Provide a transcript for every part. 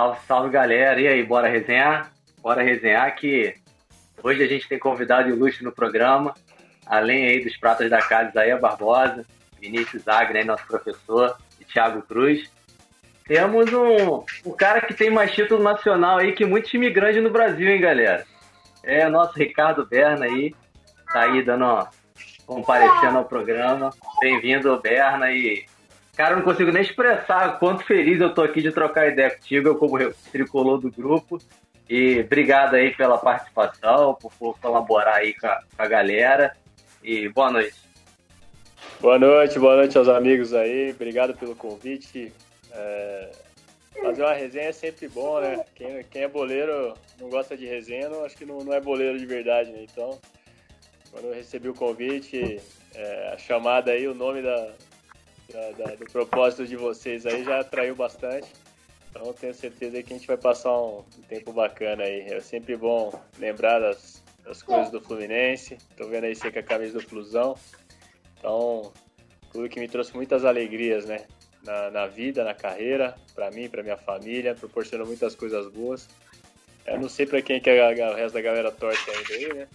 Salve, salve galera. E aí, bora resenhar? Bora resenhar que hoje a gente tem convidado ilustre no programa, além aí dos pratos da casa, Isaías Barbosa, Vinícius Agner, nosso professor, e Thiago Cruz. Temos um, um cara que tem mais título nacional aí que muito time grande no Brasil, hein, galera? É o nosso Ricardo Berna aí, tá aí dando, comparecendo ao programa. Bem-vindo, Berna, e Cara, eu não consigo nem expressar quanto feliz eu tô aqui de trocar ideia contigo, eu como tricolor do grupo. E obrigado aí pela participação, por, colaborar aí com a, com a, galera. E boa noite. Boa noite, boa noite aos amigos aí. Obrigado pelo convite. É... Fazer uma resenha é sempre bom, né? Quem, quem é boleiro não gosta de resenha, não, acho que não, não é boleiro de verdade, né? Então, quando eu recebi o convite, é, a chamada aí, o nome da, da, da, do propósito de vocês aí já atraiu bastante. Então tenho certeza que a gente vai passar um tempo bacana aí. É sempre bom lembrar das, das coisas do Fluminense. Tô vendo aí você com a camisa do Flusão. Então, tudo que me trouxe muitas alegrias, né? Na, na vida, na carreira, para mim, para minha família, proporcionou muitas coisas boas. Eu não sei para quem que a, a, o resto da galera torce ainda aí, né?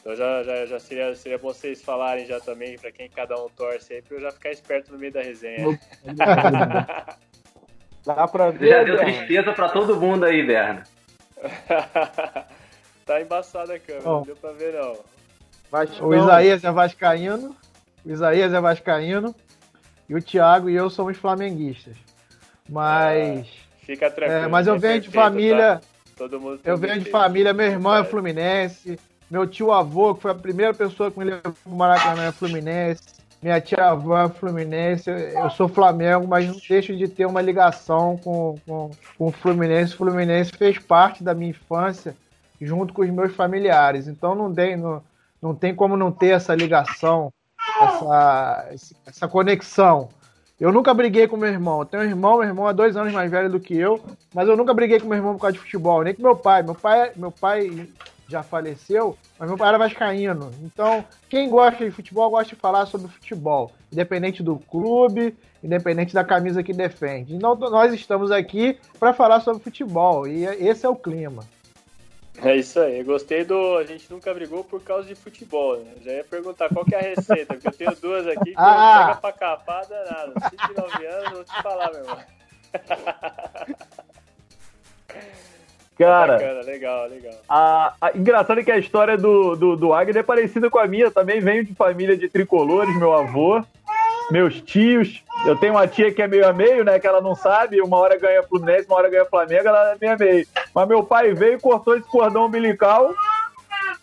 Então já, já, já seria, seria bom vocês falarem já também para quem cada um torce aí, pra eu já ficar esperto no meio da resenha. Dá pra ver. Já deu tristeza pra todo mundo aí, Berna. tá embaçada a câmera, não deu pra ver não. O Isaías é vascaíno, o Isaías é vascaíno e o Thiago e eu somos flamenguistas. Mas. Ah, fica tranquilo. É, mas eu venho de família. Tá? Todo mundo eu venho de família, meu irmão é fluminense, meu tio avô, que foi a primeira pessoa que me levou pro Maracanã, é Fluminense. Minha tia avó é Fluminense. Eu sou Flamengo, mas não deixo de ter uma ligação com, com, com o Fluminense. O Fluminense fez parte da minha infância junto com os meus familiares. Então não tem, não, não tem como não ter essa ligação, essa, essa conexão. Eu nunca briguei com meu irmão. Eu tenho um irmão, meu irmão é dois anos mais velho do que eu, mas eu nunca briguei com meu irmão por causa de futebol, nem com meu pai. Meu pai, meu pai já faleceu, mas meu pai era vascaíno. Então, quem gosta de futebol gosta de falar sobre futebol, independente do clube, independente da camisa que defende. Então, nós estamos aqui para falar sobre futebol e esse é o clima. É isso aí, gostei do. A gente nunca brigou por causa de futebol, né? Já ia perguntar qual que é a receita, porque eu tenho duas aqui que ah. não pega pra capar danado. 29 anos, vou te falar, meu irmão. Cara, Bacana, legal, legal. A, a, engraçado é que a história do, do, do Agner é parecida com a minha. Também venho de família de tricolores, meu avô, meus tios. Eu tenho uma tia que é meio a meio, né? Que ela não sabe, uma hora ganha Fluminense, uma hora ganha Flamengo, ela é meio a meio. Mas meu pai veio e cortou esse cordão umbilical.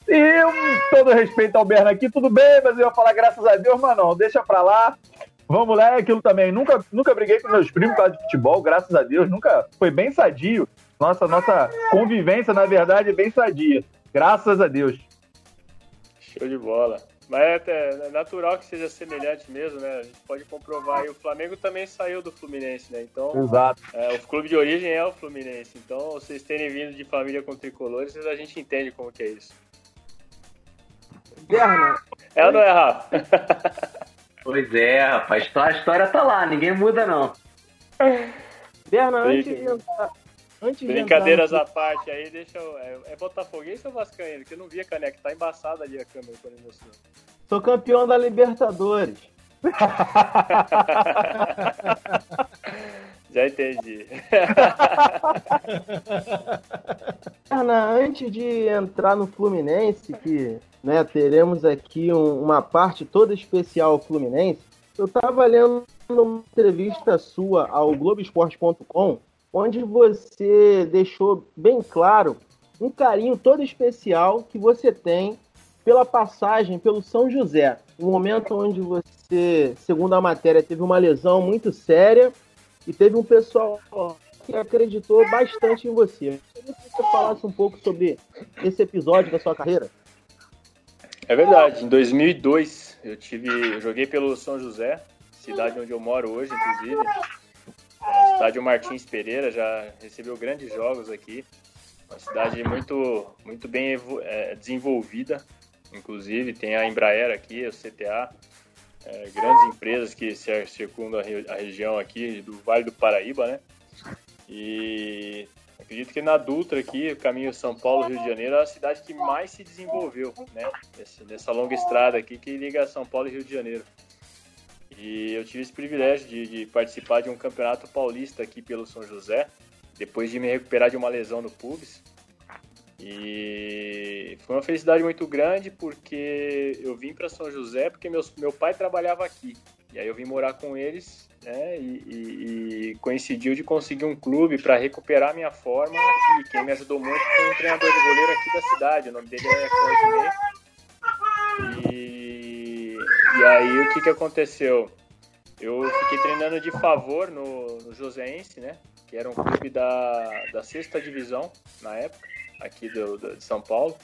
E eu, todo respeito ao Berna aqui, tudo bem, mas eu ia falar graças a Deus, mas não, deixa pra lá. Vamos lá, é aquilo também. Nunca, nunca briguei com meus primos por causa de futebol, graças a Deus. Nunca foi bem sadio. Nossa, nossa convivência, na verdade, é bem sadia. Graças a Deus. Show de bola. Mas é, é, natural que seja semelhante mesmo, né? A gente pode comprovar. E o Flamengo também saiu do Fluminense, né? Então, Exato. É, o clube de origem é o Fluminense. Então, vocês terem vindo de família com tricolores, a gente entende como que é isso. Guerra, É ou não é, Rafa? Pois é, rapaz. A história tá lá, ninguém muda, não. Berna, antes de entrar, Antes Brincadeiras à parte aí, deixa eu. É, é Botafoguense ou Vascaíno? Que eu não vi a caneca, tá embaçada ali a câmera quando mostrou. Sou campeão da Libertadores. Já entendi. Ana, antes de entrar no Fluminense, que né, teremos aqui um, uma parte toda especial ao Fluminense, eu estava lendo uma entrevista sua ao Globoesporte.com onde você deixou bem claro um carinho todo especial que você tem pela passagem pelo São José. Um momento onde você, segundo a matéria, teve uma lesão muito séria e teve um pessoal que acreditou bastante em você. Eu queria que você falasse um pouco sobre esse episódio da sua carreira. É verdade. Em 2002 eu tive, eu joguei pelo São José, cidade onde eu moro hoje, inclusive. Estádio Martins Pereira já recebeu grandes jogos aqui. Uma cidade muito, muito bem é, desenvolvida, inclusive tem a Embraer aqui, o CTA, é, grandes empresas que circundam a, a região aqui do Vale do Paraíba, né? E Acredito que na Dutra aqui, o caminho São Paulo, Rio de Janeiro, é a cidade que mais se desenvolveu, né? nessa longa estrada aqui que liga São Paulo e Rio de Janeiro. E eu tive esse privilégio de, de, participar de um campeonato paulista aqui pelo São José, depois de me recuperar de uma lesão no pubis. E foi uma felicidade muito grande porque eu vim para São José porque meus, meu pai trabalhava aqui. E aí eu vim morar com eles né, e, e, e coincidiu de conseguir um clube para recuperar minha forma aqui. Quem me ajudou muito foi um treinador de goleiro aqui da cidade, o nome dele é Claudinei. E, aí o que, que aconteceu? Eu fiquei treinando de favor no, no Joséense, né? Que era um clube da, da sexta divisão na época, aqui do, do, de São Paulo,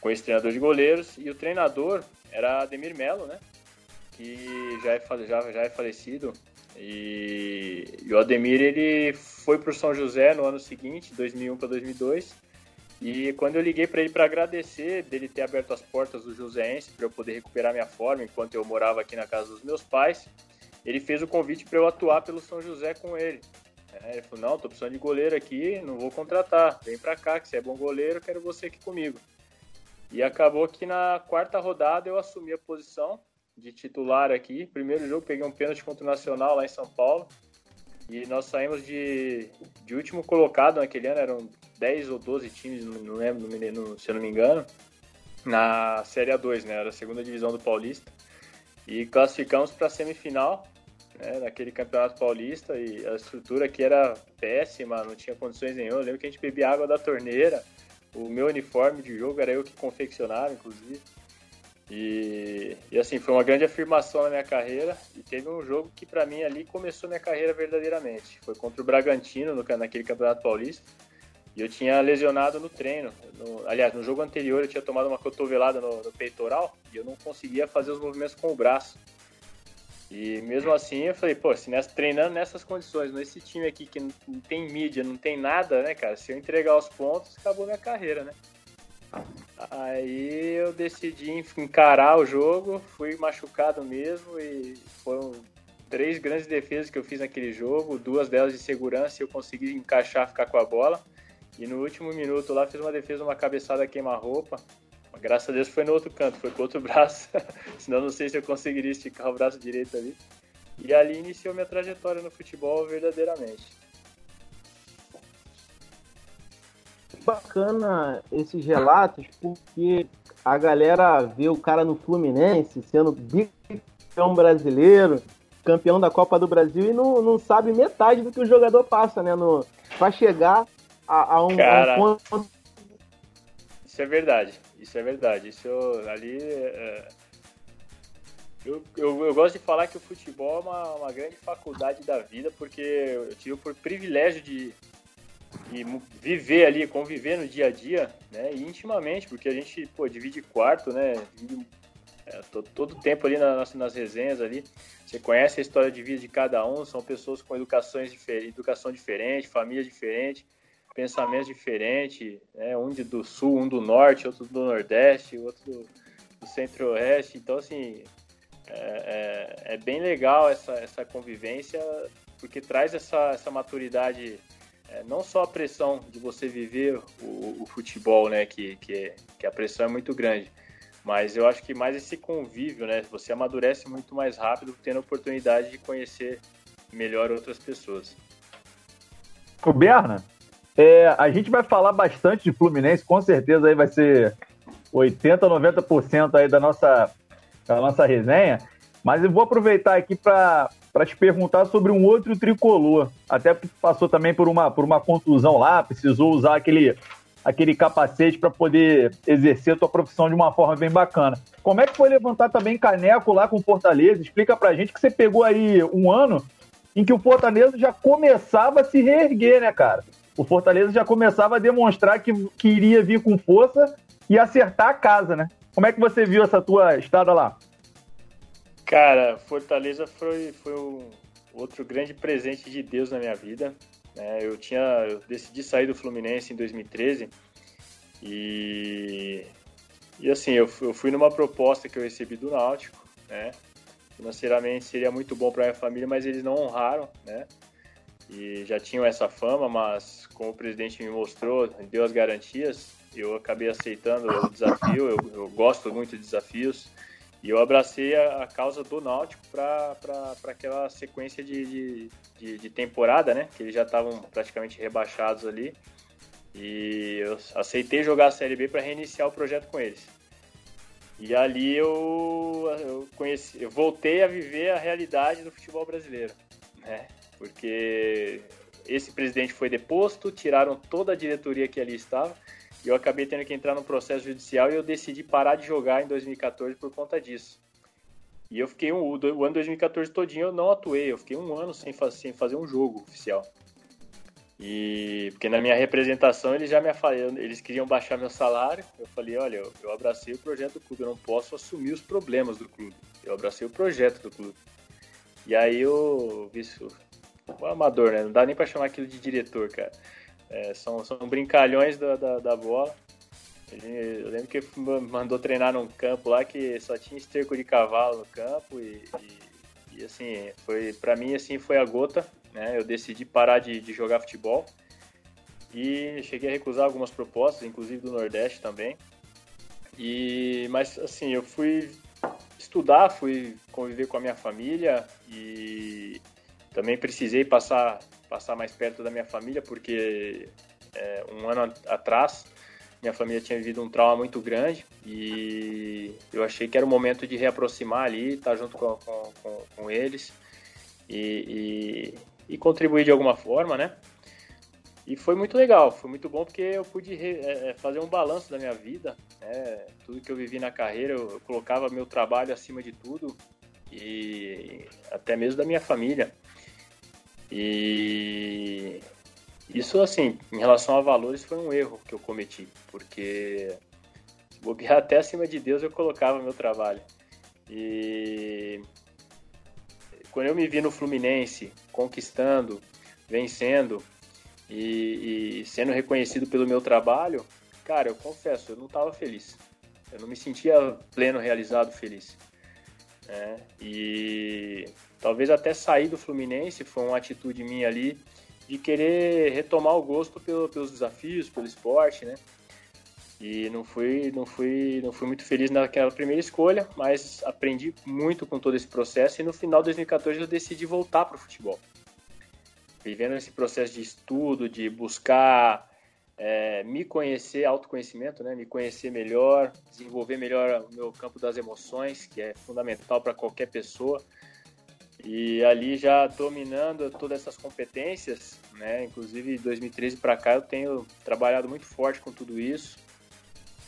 com esse treinador de goleiros. E o treinador era Ademir Melo, né? Que já é, já, já é falecido. E, e o Ademir ele foi para o São José no ano seguinte, 2001 para 2002 e quando eu liguei para ele para agradecer dele ter aberto as portas do Joséense para eu poder recuperar minha forma enquanto eu morava aqui na casa dos meus pais, ele fez o convite para eu atuar pelo São José com ele. É, ele falou: Não, tô precisando de goleiro aqui, não vou contratar, vem para cá, que você é bom goleiro, quero você aqui comigo. E acabou que na quarta rodada eu assumi a posição de titular aqui. Primeiro jogo, peguei um pênalti contra o Nacional lá em São Paulo. E nós saímos de, de último colocado naquele ano, eram 10 ou 12 times, não lembro, se eu não me engano, na Série A2, né? Era a segunda divisão do Paulista. E classificamos para a semifinal, né, naquele campeonato paulista, e a estrutura aqui era péssima, não tinha condições nenhuma. Eu lembro que a gente bebia água da torneira, o meu uniforme de jogo era eu que confeccionava, inclusive. E, e, assim, foi uma grande afirmação na minha carreira. E teve um jogo que, para mim, ali começou minha carreira verdadeiramente. Foi contra o Bragantino, no, naquele Campeonato Paulista. E eu tinha lesionado no treino. No, aliás, no jogo anterior eu tinha tomado uma cotovelada no, no, peitoral e eu não conseguia fazer os movimentos com o braço. E mesmo assim eu falei, pô, se nessa, treinando nessas condições, nesse time aqui que não, tem mídia, não tem nada, né, cara? Se eu entregar os pontos, acabou minha carreira, né? Aí eu decidi encarar o jogo, fui machucado mesmo e foram três grandes defesas que eu fiz naquele jogo, duas delas de segurança e eu consegui encaixar, ficar com a bola. E no último minuto lá fiz uma defesa, uma cabeçada queima-roupa. Graças a Deus foi no outro canto, foi com outro braço, senão não sei se eu conseguiria esticar o braço direito ali. E ali iniciou minha trajetória no futebol verdadeiramente. bacana esses relatos, porque a galera vê o cara no Fluminense sendo bicampeão brasileiro, campeão da Copa do Brasil e não, não sabe metade do que o jogador passa, né? No, pra chegar a, a um, cara, um ponto. Isso é verdade, isso é verdade. Isso ali. É... Eu, eu, eu, gosto de falar que o futebol é uma, uma grande faculdade da vida, porque eu tive o privilégio de, e viver ali, conviver no dia a dia, né, e intimamente, porque a gente, pô, divide quarto, né, divide, é, todo, todo tempo ali nas, nas resenhas ali, você conhece a história de vida de cada um, são pessoas com educações diferentes, educação diferente, família diferente, pensamentos diferentes, né, um de, do sul, um do norte, outro do nordeste, outro do, do centro-oeste, então assim, é, é, é, bem legal essa, essa convivência, porque traz essa, essa maturidade é, não só a pressão de você viver o, o futebol, né, que, que, que, a pressão é muito grande, mas eu acho que mais esse convívio, né, você amadurece muito mais rápido tendo a oportunidade de conhecer melhor outras pessoas. O Berna, é, a gente vai falar bastante de Fluminense, com certeza aí vai ser 80, 90% aí da nossa, da nossa resenha, mas eu vou aproveitar aqui para te perguntar sobre um outro tricolor. Até passou também por uma, por uma contusão lá, precisou usar aquele, aquele capacete para poder exercer a tua profissão de uma forma bem bacana. Como é que foi levantar também caneco lá com o Fortaleza? Explica pra gente que você pegou aí um ano em que o Fortaleza já começava a se reerguer, né, cara? O Fortaleza já começava a demonstrar que, que iria vir com força e acertar a casa, né? Como é que você viu essa tua estada lá? Cara, Fortaleza foi, foi um outro grande presente de Deus na minha vida. Né? Eu tinha, eu decidi sair do Fluminense em 2013 e e assim eu, eu fui numa proposta que eu recebi do Náutico, né? Financeiramente seria muito bom para minha família, mas eles não honraram, né? E já tinham essa fama, mas como o presidente me mostrou, deu as garantias, eu acabei aceitando o desafio, eu, eu gosto muito de desafios, e eu abracei a, a causa do Náutico para aquela sequência de, de, de, de, temporada, né? Que eles já estavam praticamente rebaixados ali. E eu aceitei jogar a Série B para reiniciar o projeto com eles. E ali eu, eu, conheci, eu voltei a viver a realidade do futebol brasileiro, né? Porque esse presidente foi deposto, tiraram toda a diretoria que ali estava e eu acabei tendo que entrar no processo judicial e eu decidi parar de jogar em 2014 por conta disso. E eu fiquei um, o ano 2014 todinho eu não atuei, eu fiquei um ano sem, sem fazer um jogo oficial. E porque na minha representação eles já me eles queriam baixar meu salário. Eu falei, olha, eu, eu abracei o projeto do clube, eu não posso assumir os problemas do clube. Eu abracei o projeto do clube. E aí o vice, o amador, né? Não dá nem para chamar aquilo de diretor, cara. É, são, são brincalhões da, da, da bola. Ele, eu lembro que mandou treinar num campo lá que só tinha esterco de cavalo no campo e, e, e assim, foi para mim assim foi a gota, né? Eu decidi parar de, de jogar futebol e cheguei a recusar algumas propostas, inclusive do Nordeste também. E mas assim, eu fui estudar, fui conviver com a minha família e também precisei passar passar mais perto da minha família, porque é, um ano atrás minha família tinha vivido um trauma muito grande e eu achei que era o momento de reaproximar ali, estar junto com, com, com, com eles e, e, e, contribuir de alguma forma, né? E foi muito legal, foi muito bom porque eu pude re, é, é fazer um balanço da minha vida, né? tudo que eu vivi na carreira, eu, eu colocava meu trabalho acima de tudo e até mesmo da minha família. E isso, assim, em relação a valores, foi um erro que eu cometi, porque se bobear até acima de Deus eu colocava meu trabalho. E quando eu me vi no Fluminense conquistando, vencendo e, e sendo reconhecido pelo meu trabalho, cara, eu confesso, eu não estava feliz. Eu não me sentia pleno, realizado, feliz. É, e Talvez até sair do Fluminense foi uma atitude minha ali de querer retomar o gosto pelo, pelos desafios, pelo esporte, né? E não fui, não fui, não fui muito feliz naquela primeira escolha, mas aprendi muito com todo esse processo e no final de 2014 eu decidi voltar para o futebol. Vivendo esse processo de estudo, de buscar é, me conhecer, autoconhecimento, né? Me conhecer melhor, desenvolver melhor o meu campo das emoções, que é fundamental para qualquer pessoa. E ali já dominando todas essas competências, né? Inclusive, de 2013 para cá eu tenho trabalhado muito forte com tudo isso.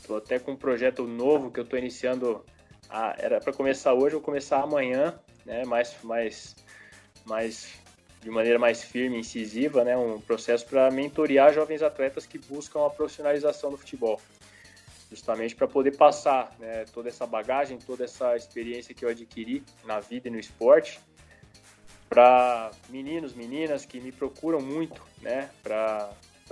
Estou até com um projeto novo que eu estou iniciando. A, era para começar hoje, vou começar amanhã, né? Mais, mais, mais de maneira mais firme, incisiva, né? Um processo para mentorear jovens atletas que buscam a profissionalização do futebol justamente para poder passar né, toda essa bagagem, toda essa experiência que eu adquiri na vida e no esporte para meninos, meninas que me procuram muito, né, para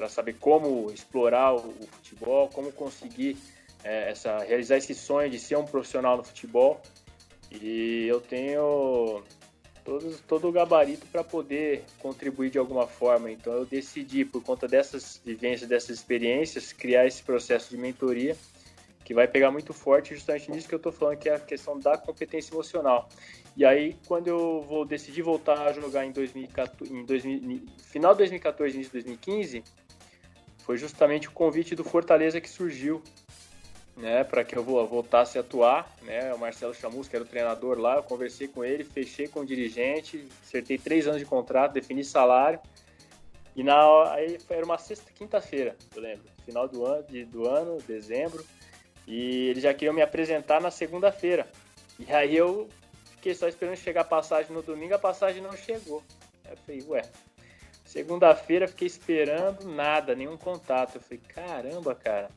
saber como explorar o, o, futebol, como conseguir é, essa, realizar esse sonho de ser um profissional no futebol. E eu tenho todo, todo o gabarito para poder contribuir de alguma forma. Então eu decidi, por conta dessas vivências, dessas experiências, criar esse processo de mentoria que vai pegar muito forte justamente nisso que eu estou falando, que é a questão da competência emocional. E aí, quando eu vou decidir voltar a jogar em, 2014, em 2000, final de 2014, início de 2015, foi justamente o convite do Fortaleza que surgiu, né, para que eu voltasse a atuar, né, o Marcelo Chamus, que era o treinador lá, eu conversei com ele, fechei com o dirigente, acertei três anos de contrato, defini salário, e na aí era uma sexta, quinta-feira, eu lembro, final do ano, de, do ano, dezembro, e eles já queriam me apresentar na segunda-feira. E aí eu fiquei só esperando chegar a passagem no domingo, a passagem não chegou. Aí eu falei, ué. Segunda-feira fiquei esperando nada, nenhum contato. Eu falei, caramba, cara,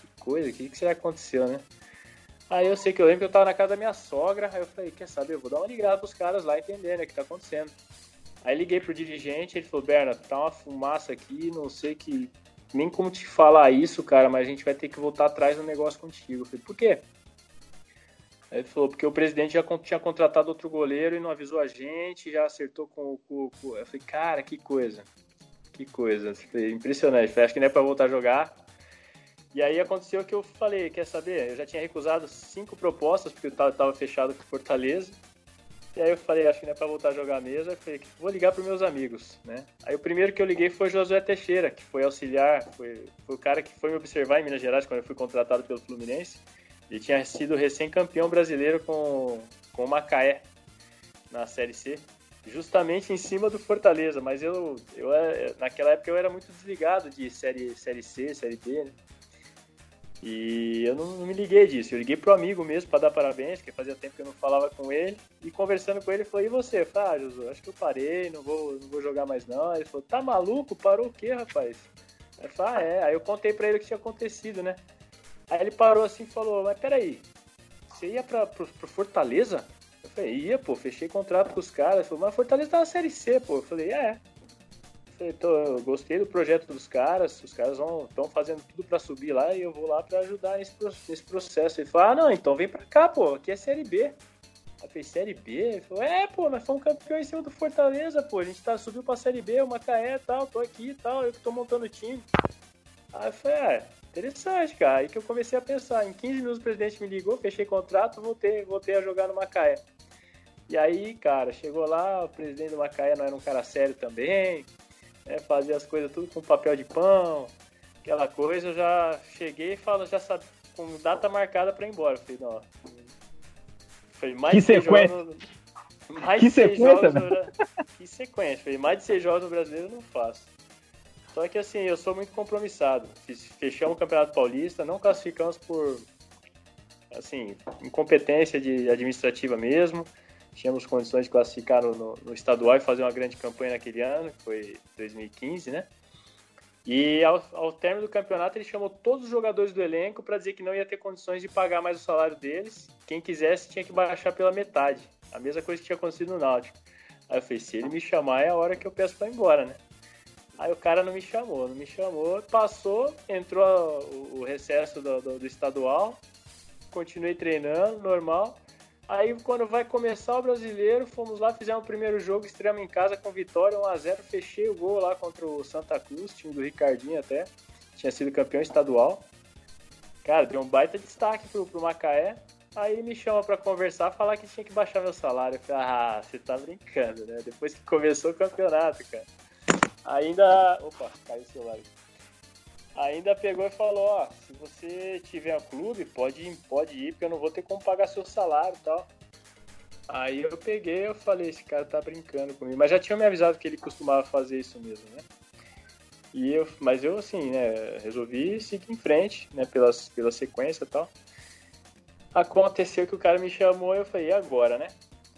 que coisa, o que, que será que aconteceu, né? Aí eu sei que eu lembro que eu tava na casa da minha sogra, aí eu falei, quer saber, eu vou dar uma ligada pros caras lá entender, né, o que tá acontecendo. Aí liguei pro dirigente, ele falou, Berna, tá uma fumaça aqui, não sei que. Nem como te falar isso, cara, mas a gente vai ter que voltar atrás no negócio contigo. Eu falei, por quê? Aí ele falou, porque o presidente já tinha contratado outro goleiro e não avisou a gente, já acertou com o. Com, Eu falei, cara, que coisa. Que coisa. Falei, impressionante. Falei, acho que não é pra voltar a jogar. E aí aconteceu que eu falei, quer saber? Eu já tinha recusado cinco propostas, porque eu tava fechado com Fortaleza. E aí eu falei, acho que não é pra voltar a jogar mesmo. Eu falei, vou ligar pros meus amigos, né? Aí o primeiro que eu liguei foi o Josué Teixeira, que foi auxiliar, foi, foi o cara que foi me observar em Minas Gerais quando eu fui contratado pelo Fluminense. Ele tinha sido recém-campeão brasileiro com, com o Macaé na Série C, justamente em cima do Fortaleza. Mas eu, eu naquela época eu era muito desligado de Série, série C, Série B, né? E eu não, não, me liguei disso. Eu liguei pro amigo mesmo para dar parabéns, porque fazia tempo que eu não falava com ele. E conversando com ele, ele falou: E você? Eu falei: Ah, Josu, acho que eu parei, não vou, não vou jogar mais não. Ele falou: Tá maluco? Parou o quê, rapaz? Eu falei: Ah, é. Aí eu contei pra ele o que tinha acontecido, né? Aí ele parou assim e falou: Mas peraí, você ia pra, pro, pro Fortaleza? Eu falei: Ia, pô, fechei contrato com os caras. Ele falou: Mas Fortaleza tá na Série C, pô. Eu falei: É. Eu gostei do projeto dos caras, os caras estão fazendo tudo para subir lá e eu vou lá para ajudar nesse, nesse processo. Ele falou: Ah, não, então vem para cá, pô, aqui é Série B. Eu falei: Série B? Ele falou: É, pô, nós fomos campeão em cima do Fortaleza, pô, a gente tá, subiu pra Série B, o Macaé e tal, tô aqui e tal, eu que tô montando o time. Aí eu falei: É, interessante, cara. Aí que eu comecei a pensar. Em 15 minutos o presidente me ligou, fechei contrato, voltei, voltei a jogar no Macaé. E aí, cara, chegou lá, o presidente do Macaé não era um cara sério também né, fazer as coisas tudo com papel de pão, aquela coisa, eu já cheguei e falo, já sabe, com data marcada para ir embora. Falei, não. Foi mais que sequência. Jogos, mais que sequência, jogos Que sequência. Falei, mais de seis jogos no brasileiro eu não faço. Só que assim, eu sou muito compromissado. Fechamos o Campeonato Paulista, não classificamos por assim, incompetência de administrativa mesmo tínhamos condições de classificar no, no, estadual e fazer uma grande campanha naquele ano, que foi 2015, né? E ao, ao término do campeonato, ele chamou todos os jogadores do elenco para dizer que não ia ter condições de pagar mais o salário deles. Quem quisesse tinha que baixar pela metade. A mesma coisa que tinha acontecido no Náutico. Aí eu falei: se ele me chamar, é a hora que eu peço para ir embora, né? Aí o cara não me chamou, não me chamou, passou, entrou o, recesso do, do, do estadual, continuei treinando, normal. Aí quando vai começar o brasileiro, fomos lá, fizemos o primeiro jogo, estreamos em casa com vitória, 1x0, fechei o gol lá contra o Santa Cruz, time do Ricardinho até, tinha sido campeão estadual. Cara, deu um baita destaque pro, pro Macaé. Aí me chama para conversar, falar que tinha que baixar meu salário. Eu falei, ah, você tá brincando, né? Depois que começou o campeonato, cara. Ainda. Opa, caiu o celular ainda pegou e falou, ó, se você tiver clube, pode ir, pode ir, porque eu não vou ter como pagar seu salário e tal. Aí eu peguei eu falei, esse cara tá brincando comigo. Mas já tinha me avisado que ele costumava fazer isso mesmo, né? E eu, mas eu, assim, né, resolvi seguir em frente, né, pelas, pela sequência e tal. Aconteceu que o cara me chamou e eu falei, e agora, né?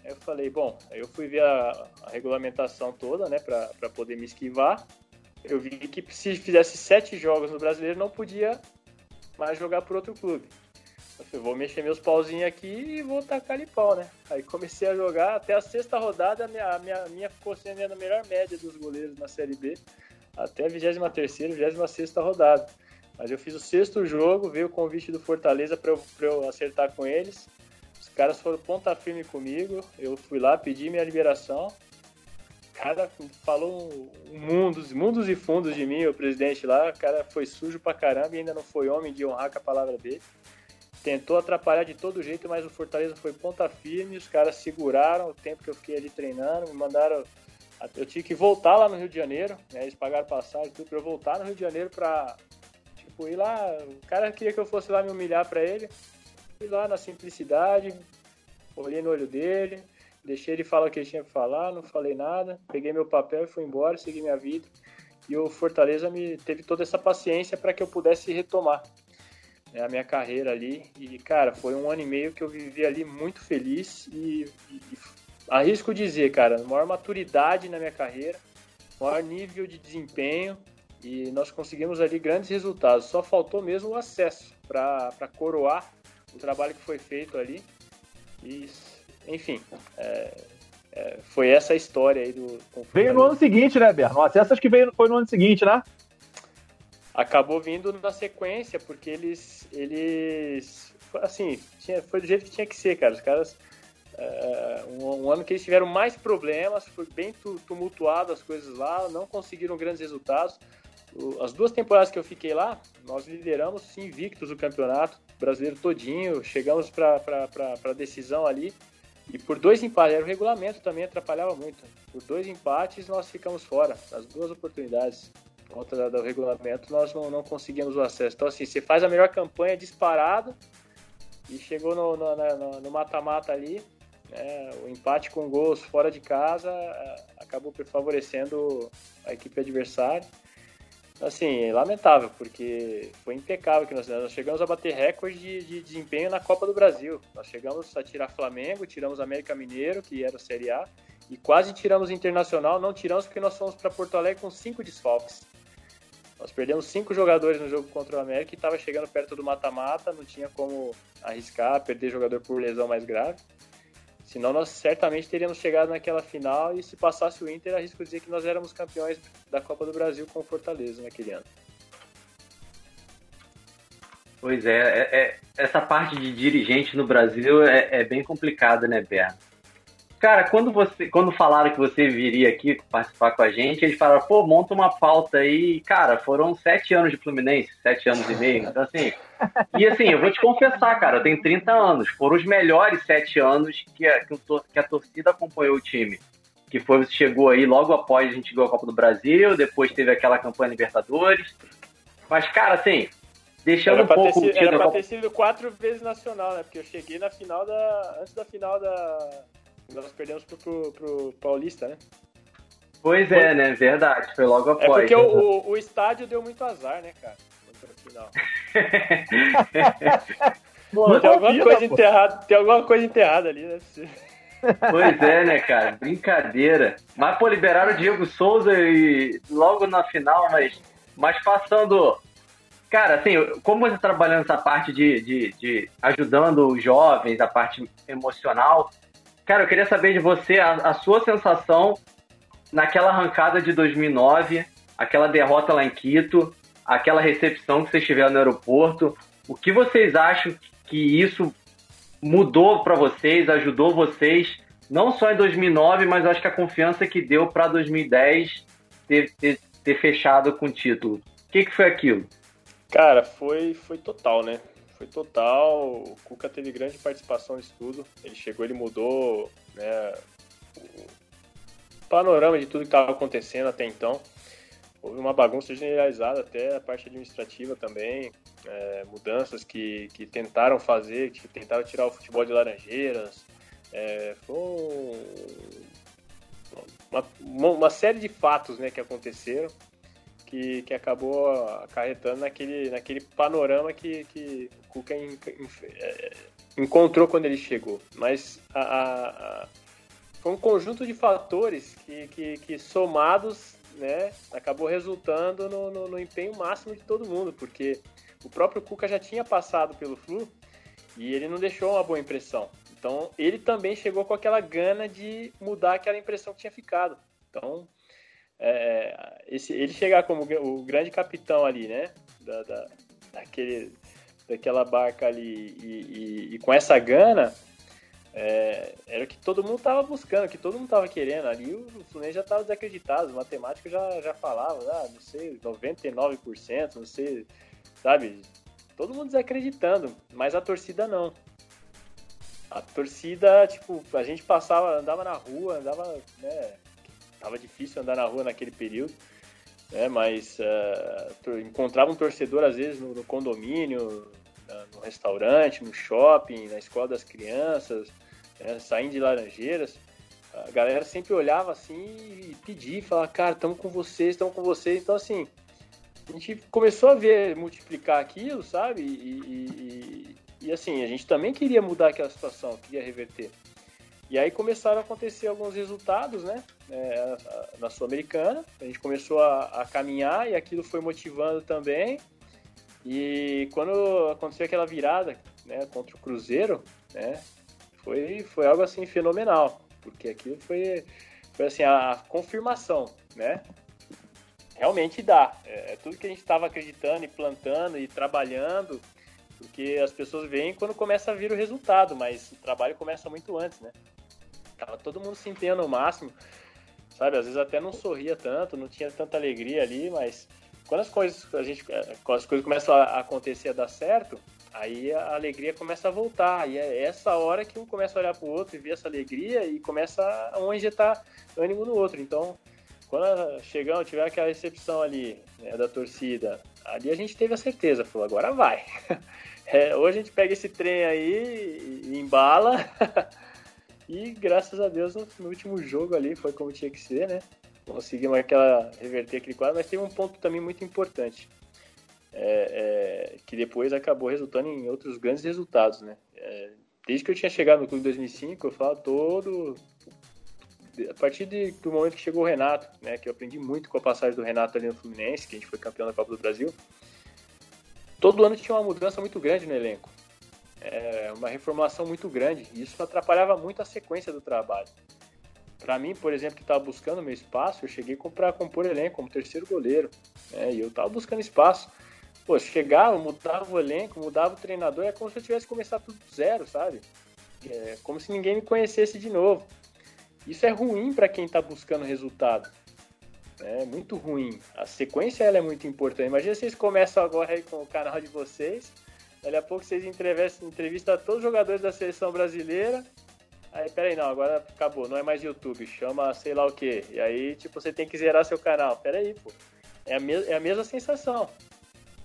Eu falei, bom, aí eu fui ver a, a regulamentação toda, né, pra poder me esquivar eu vi que se fizesse sete jogos no brasileiro, não podia mais jogar por outro clube. Eu falei, vou mexer meus pauzinhos aqui e vou tacar ali pau, né? Aí comecei a jogar, até a sexta rodada, a minha, a minha, a minha ficou sendo a melhor média dos goleiros na Série B, até a 23 26 rodada. Mas eu fiz o sexto jogo, veio o convite do Fortaleza para eu, eu acertar com eles. Caras foram ponta firme comigo, eu fui lá, pedi minha liberação, cara falou mundos, mundos e fundos de mim, o presidente lá. O cara foi sujo pra caramba e ainda não foi homem de honrar com a palavra dele. Tentou atrapalhar de todo jeito, mas o Fortaleza foi ponta firme. Os caras seguraram o tempo que eu fiquei ali treinando, me mandaram. Eu tive que voltar lá no Rio de Janeiro, né? eles pagaram passagem tudo pra eu voltar no Rio de Janeiro pra tipo, ir lá. O cara queria que eu fosse lá me humilhar pra ele. Fui lá na simplicidade, olhei no olho dele Deixei ele falar o que ele tinha que falar, não falei nada, peguei meu papel e fui embora, segui minha vida. E o Fortaleza me teve toda essa paciência para que eu pudesse retomar né, a minha carreira ali. E, cara, foi um ano e meio que eu vivi ali muito feliz e, e, e arrisco dizer, cara, maior maturidade na minha carreira, maior nível de desempenho e nós conseguimos ali grandes resultados. Só faltou mesmo o acesso para coroar o trabalho que foi feito ali. E enfim, é, é, foi essa a história aí do. Veio no ano seguinte, né, Ber? Nossa, essas que veio foi no ano seguinte, né? acabou vindo na sequência, porque eles, eles assim, tinha, foi do jeito que tinha que ser, cara. Os caras, uh, um, um, ano que eles tiveram mais problemas, foi bem tumultuado as coisas lá, não conseguiram grandes resultados. As duas temporadas que eu fiquei lá, nós lideramos invictos o campeonato brasileiro todinho, chegamos para a decisão ali. E por dois empates, era o regulamento também atrapalhava muito. Por dois empates nós ficamos fora, as duas oportunidades conta do regulamento, nós não, não conseguimos o acesso. Então, assim, você faz a melhor campanha disparado e chegou no mata-mata ali, né, o empate com gols fora de casa é, acabou favorecendo a equipe adversária. Assim, lamentável, porque foi impecável que nós, nós chegamos a bater recorde de, de, desempenho na Copa do Brasil. Nós chegamos a tirar Flamengo, tiramos América Mineiro, que era a Série A, e quase tiramos Internacional. Não tiramos porque nós fomos para Porto Alegre com cinco desfalques. Nós perdemos cinco jogadores no jogo contra o América e estava chegando perto do mata-mata, não tinha como arriscar, perder jogador por lesão mais grave. Senão nós certamente teríamos chegado naquela final e se passasse o Inter, arrisco dizer que nós éramos campeões da Copa do Brasil com o Fortaleza naquele ano. Pois é, é, é essa parte de dirigente no Brasil é, é bem complicada, né, Berna? Cara, quando você, quando falaram que você viria aqui participar com a gente, eles falaram, pô, monta uma pauta aí. Cara, foram sete anos de Fluminense, sete anos e meio. Então, assim. E assim, eu vou te confessar, cara, eu tenho 30 anos. Foram os melhores sete anos que a, que a torcida acompanhou o time. Que foi, você chegou aí logo após a gente ganhou a Copa do Brasil, depois teve aquela campanha Libertadores. Mas, cara, assim, deixando um pouco. Ter, era pra ter sido quatro vezes nacional, né? Porque eu cheguei na final da. Antes da final da nós perdemos pro, pro, pro Paulista, né? Pois é, né? Verdade. Foi logo após. É porque o, o, o estádio deu muito azar, né, cara? final. Pô, tem alguma, coisa enterrada, tem alguma coisa enterrada ali, né? Pois é, né, cara? Brincadeira. Mas, pô, liberaram o Diego Souza e logo na final, mas, mas passando. Cara, assim, como você tá trabalhando essa parte de, de, de ajudando os jovens, a parte emocional, Cara, eu queria saber de você a, a sua sensação naquela arrancada de 2009, aquela derrota lá em Quito, aquela recepção que vocês tiveram no aeroporto. O que vocês acham que isso mudou para vocês, ajudou vocês, não só em 2009, mas acho que a confiança que deu para 2010 ter, ter, ter, fechado com o título. O que, que foi aquilo? Cara, foi, foi total, né? Foi total. O Cuca teve grande participação nisso tudo. Ele chegou, ele mudou né, o panorama de tudo que estava acontecendo até então. Houve uma bagunça generalizada, até a parte administrativa também, é, mudanças que, que tentaram fazer, que tentaram tirar o futebol de Laranjeiras. É, foi uma, uma, série de fatos né, que aconteceram que, que acabou acarretando naquele, naquele panorama que, que o Cuca é, encontrou quando ele chegou. Mas a, a, a, foi um conjunto de fatores que, que, que somados né, acabou resultando no, no, no, empenho máximo de todo mundo, porque o próprio Cuca já tinha passado pelo Flu e ele não deixou uma boa impressão. Então ele também chegou com aquela gana de mudar aquela impressão que tinha ficado. Então é, esse, ele chegar como o grande capitão ali, né? Da, da, daquele, daquela barca ali e, e, e com essa gana, é, era o que todo mundo estava buscando, que todo mundo estava querendo. Ali o Fluminense já estava desacreditado, os matemáticos já, já falavam, ah, não sei, 99%, não sei, sabe? Todo mundo desacreditando, mas a torcida não. A torcida, tipo, a gente passava, andava na rua, andava, né, Tava difícil andar na rua naquele período, né? Mas uh, encontrava um torcedor às vezes no, no condomínio, no restaurante, no shopping, na escola das crianças, né? saindo de Laranjeiras. A galera sempre olhava assim e pedia, falava, cara, estamos com vocês, estamos com vocês. Então, assim, a gente começou a ver, multiplicar aquilo, sabe? E, e, e, e, assim, a gente também queria mudar aquela situação, queria reverter. E aí começaram a acontecer alguns resultados, né? É, na Sul-Americana. A gente começou a, a, caminhar e aquilo foi motivando também. E quando aconteceu aquela virada né, contra o Cruzeiro, né? Foi, foi algo assim fenomenal. Porque aquilo foi, foi assim, a confirmação, né? realmente dá. É, é tudo que a gente estava acreditando e plantando e trabalhando, porque as pessoas veem quando começa a vir o resultado, mas o trabalho começa muito antes, né? Tava todo mundo se empenhando ao máximo, sabe? Às vezes até não sorria tanto, não tinha tanta alegria ali, mas quando as coisas a gente quando as coisas começam a acontecer a dar certo, aí a alegria começa a voltar. E é essa hora que um começa a olhar para o outro e ver essa alegria e começa a um injetar ânimo no outro. Então, quando chegamos, tiver aquela recepção ali né, da torcida, ali a gente teve a certeza, falou, agora vai. É, hoje a gente pega esse trem aí embala. e graças a Deus no, último jogo ali foi como tinha que ser, né? Conseguimos aquela, reverter aquele quadro, mas tem um ponto também muito importante é, é, que depois acabou resultando em outros grandes resultados, né? É, desde que eu tinha chegado no clube em 2005, eu falo todo a partir de, do momento que chegou o Renato, né, que eu aprendi muito com a passagem do Renato ali no Fluminense, que a gente foi campeão da Copa do Brasil. Todo ano tinha uma mudança muito grande no elenco, é, uma reformulação muito grande, e isso atrapalhava muito a sequência do trabalho. Para mim, por exemplo, que estava buscando meu espaço, eu cheguei para compor elenco como terceiro goleiro, né, e eu estava buscando espaço pô, chegava, mudava o elenco, mudava o treinador, é como se eu tivesse começado tudo do zero, sabe? É como se ninguém me conhecesse de novo. Isso é ruim para quem está buscando resultado. É muito ruim. A sequência ela é muito importante. Imagina vocês começam agora aí com o canal de vocês, daqui a pouco vocês entrevistam, entrevistam todos os jogadores da seleção brasileira. Aí, peraí, não, agora acabou, não é mais YouTube, chama sei lá o que. E aí, tipo, você tem que zerar seu canal. Peraí, pô. É a, me é a mesma sensação.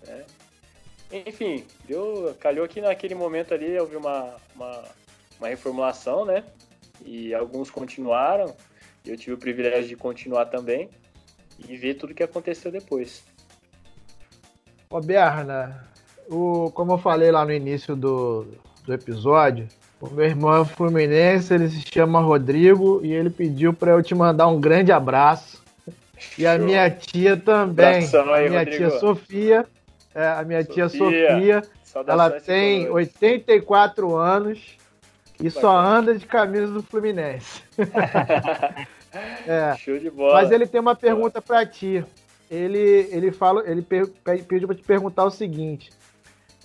Né? Enfim, deu, calhou que naquele momento ali houve uma, uma, uma reformulação, né? E alguns continuaram, eu tive o privilégio de continuar também e ver tudo que aconteceu depois. Ô Berna, o, como eu falei lá no início do, do episódio, o meu irmão é Fluminense, ele se chama Rodrigo e ele pediu para eu te mandar um grande abraço. E a minha tia também, aí, a minha Rodrigo. tia Sofia, é, a minha Sofia, tia Sofia, ela tem 84 anos e só anda de camisa do Fluminense. é. Show de bola. Mas ele tem uma pergunta para ti. Ele, ele, fala, ele pediu para te perguntar o seguinte: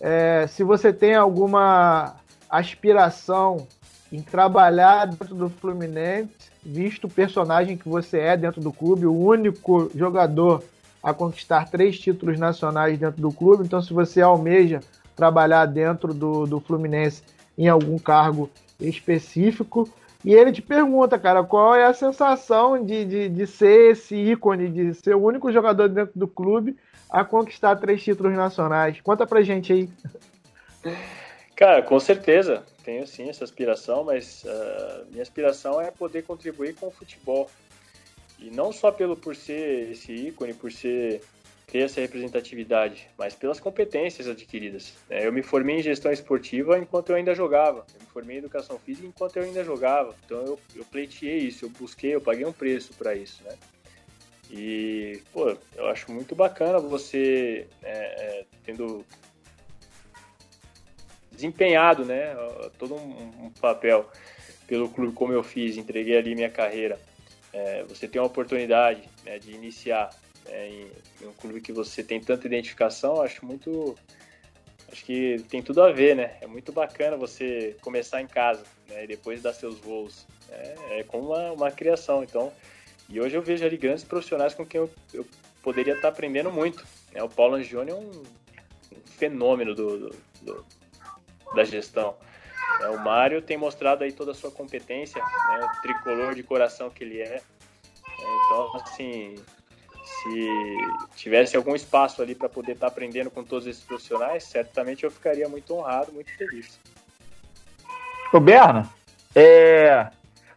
é, se você tem alguma aspiração em trabalhar dentro do Fluminense, visto o personagem que você é dentro do clube, o único jogador a conquistar três títulos nacionais dentro do clube. Então, se você almeja trabalhar dentro do, do Fluminense em algum cargo específico, e ele te pergunta, cara, qual é a sensação de, de, de ser esse ícone, de ser o único jogador dentro do clube a conquistar três títulos nacionais? Conta pra gente aí. Cara, com certeza. Tenho sim essa aspiração, mas uh, minha aspiração é poder contribuir com o futebol. E não só pelo por ser esse ícone, por ser ter essa representatividade, mas pelas competências adquiridas. É, eu me formei em gestão esportiva enquanto eu ainda jogava, eu me formei em educação física enquanto eu ainda jogava. Então eu, eu pleiteei isso, eu busquei, eu paguei um preço para isso, né? E, pô, eu acho muito bacana você é, é, tendo desempenhado, né, todo um, um papel pelo clube como eu fiz, entreguei ali minha carreira é, você tem a oportunidade né, de iniciar né, em, em, um clube que você tem tanta identificação, acho muito. Acho que tem tudo a ver, né? É muito bacana você começar em casa né, e depois dar seus voos. É, é como uma, uma criação. Então, e hoje eu vejo ali grandes profissionais com quem eu, eu poderia estar aprendendo muito. Né? O Paulo Angione é um, um fenômeno do, do, do, da gestão. É, o Mário tem mostrado aí toda a sua competência, né, o tricolor de coração que ele é. é então, assim, se tivesse algum espaço ali para poder estar tá aprendendo com todos esses profissionais, certamente eu ficaria muito honrado, muito feliz. Ô, Berna, é...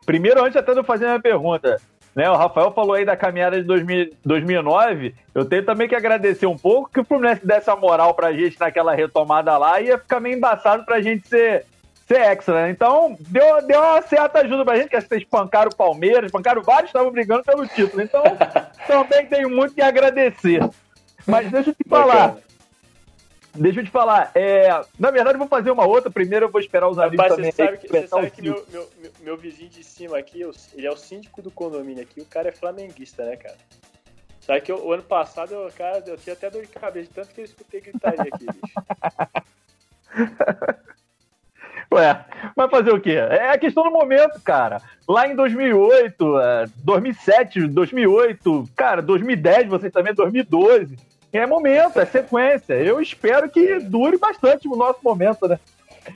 primeiro, antes até de eu fazer a minha pergunta, né, o Rafael falou aí da caminhada de 2000, 2009. Eu tenho também que agradecer um pouco que o Fluminense desse a moral pra gente naquela retomada lá. Ia ficar meio embaçado pra gente ser ser extra, né? Então, deu, deu uma certa ajuda pra gente, que vocês espancaram o Palmeiras, espancaram vários, estavam brigando pelo título. Então, também tenho muito que agradecer. Mas deixa eu te falar. Deixa eu te falar. É, na verdade, eu vou fazer uma outra. Primeiro, eu vou esperar os amigos Rapaz, também. Você sabe que, você sabe que meu, meu, meu, vizinho de cima aqui, ele é o síndico do condomínio aqui. O cara é flamenguista, né, cara? Sabe que eu, o ano passado, eu, cara, eu tinha até dor de cabeça, tanto que eu escutei gritaria aqui, bicho. Ué, vai fazer o quê? É a questão do momento, cara. Lá em 2008, 2007, 2008, cara, 2010, você também, 2012. É momento, é sequência. Eu espero que dure bastante o nosso momento, né?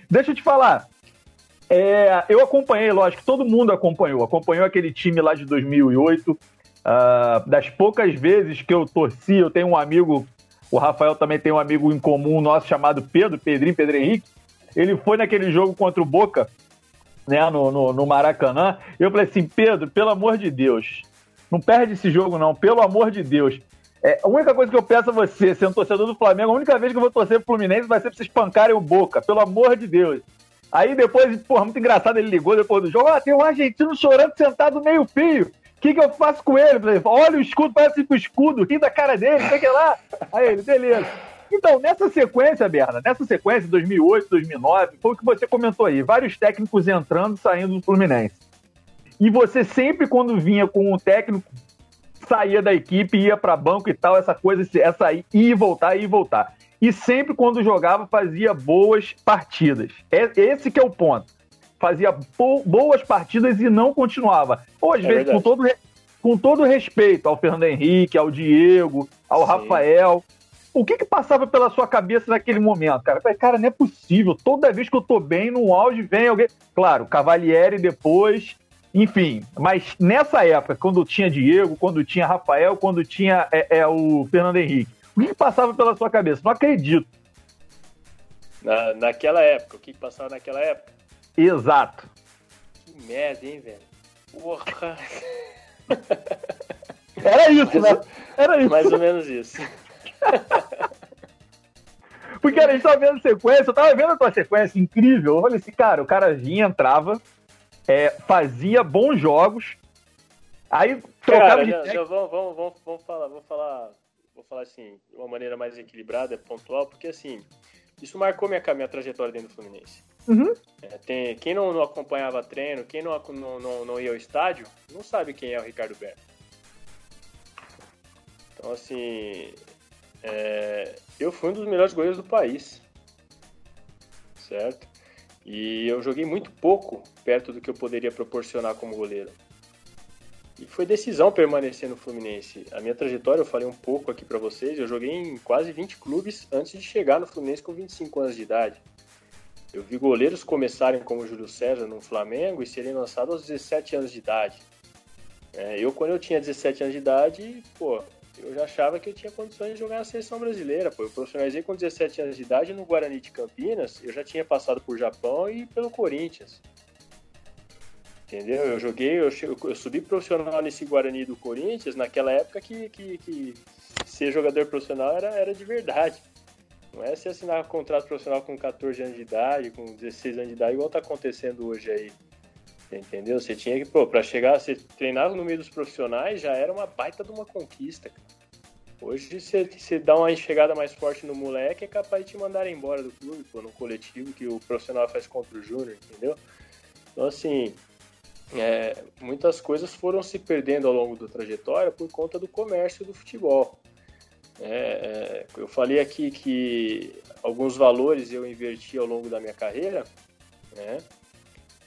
Deixa eu te falar. É, eu acompanhei, lógico, todo mundo acompanhou. Acompanhou aquele time lá de 2008. Uh, ah, das poucas vezes que eu torci, eu tenho um amigo, o Rafael também tem um amigo em comum nosso chamado Pedro, Pedrinho, Pedro Henrique. Ele foi naquele jogo contra o Boca, né, no, no, no Maracanã. Eu falei assim, Pedro, pelo amor de Deus, não perde esse jogo não, pelo amor de Deus. É, a única coisa que eu peço a você, sendo torcedor do Flamengo, a única vez que eu vou torcer pro Fluminense vai ser pra vocês espancarem o Boca, pelo amor de Deus. Aí depois, porra, muito engraçado, ele ligou depois do jogo, ah, tem um argentino chorando sentado meio fio. O que, que eu faço com ele? Olha o escudo, parece que o escudo, ri da cara dele, sei que lá. Aí ele, beleza. Então, nessa sequência, Berna, nessa sequência, 2008, 2009, foi o que você comentou aí, vários técnicos entrando e saindo do Fluminense. E você sempre, quando vinha com um técnico, saía da equipe, ia para banco e tal, essa coisa, essa ir e voltar, ir e voltar. E sempre, quando jogava, fazia boas partidas. É, esse que é o ponto. Fazia boas partidas e não continuava. Ou às é vezes, com todo, com todo respeito ao Fernando Henrique, ao Diego, ao Sim. Rafael, o que que passava pela sua cabeça naquele momento, cara? cara, não é possível. Toda vez que eu tô bem, no auge, vem alguém. Claro, Cavalieri depois, enfim. Mas nessa época, quando tinha Diego, quando tinha Rafael, quando tinha é, é o Fernando Henrique, o que, passava pela sua cabeça? Não acredito. Na, naquela época, o que, passava naquela época? Exato. Que merda, hein, velho? Porra. Era isso, mais, né? Era isso. Mais ou menos isso. Porque a gente tava vendo sequência, eu tava vendo a tua sequência incrível. Eu falei assim, cara, o cara vinha, entrava, é, fazia bons jogos, aí trocava de. Já, já, vamos, vamos, vamos, vamos, falar, vamos falar, vou falar assim, de uma maneira mais equilibrada, pontual, porque assim, isso marcou minha, minha trajetória dentro do Fluminense. Uhum. É, tem, quem não, não, acompanhava treino, quem não, não, não, não ia ao estádio, não sabe quem é o Ricardo Berto. Então, assim, é, eu fui um dos melhores goleiros do país, certo? E eu joguei muito pouco perto do que eu poderia proporcionar como goleiro. E foi decisão permanecer no Fluminense. A minha trajetória, eu falei um pouco aqui para vocês, eu joguei em quase 20 clubes antes de chegar no Fluminense com 25 anos de idade. Eu vi goleiros começarem como Júlio César no Flamengo e serem lançados aos 17 anos de idade. É, eu, quando eu tinha 17 anos de idade, pô, eu já achava que eu tinha condições de jogar na seleção brasileira. Pô. Eu profissionalizei com 17 anos de idade no Guarani de Campinas. Eu já tinha passado por Japão e pelo Corinthians. Entendeu? Eu joguei, eu, eu subi profissional nesse Guarani do Corinthians naquela época que, que, que ser jogador profissional era, era de verdade. Não é se assinar um contrato profissional com 14 anos de idade, com 16 anos de idade, igual tá acontecendo hoje aí. Entendeu? Você tinha que, pô, pra chegar, você treinar no meio dos profissionais já era uma baita de uma conquista, cara. Hoje você, você dá uma enxergada mais forte no moleque, é capaz de te mandar embora do clube, pô, no coletivo que o profissional faz contra o júnior, entendeu? Então, assim, é, muitas coisas foram se perdendo ao longo da trajetória por conta do comércio do futebol. É, é, eu falei aqui que alguns valores eu inverti ao longo da minha carreira, né?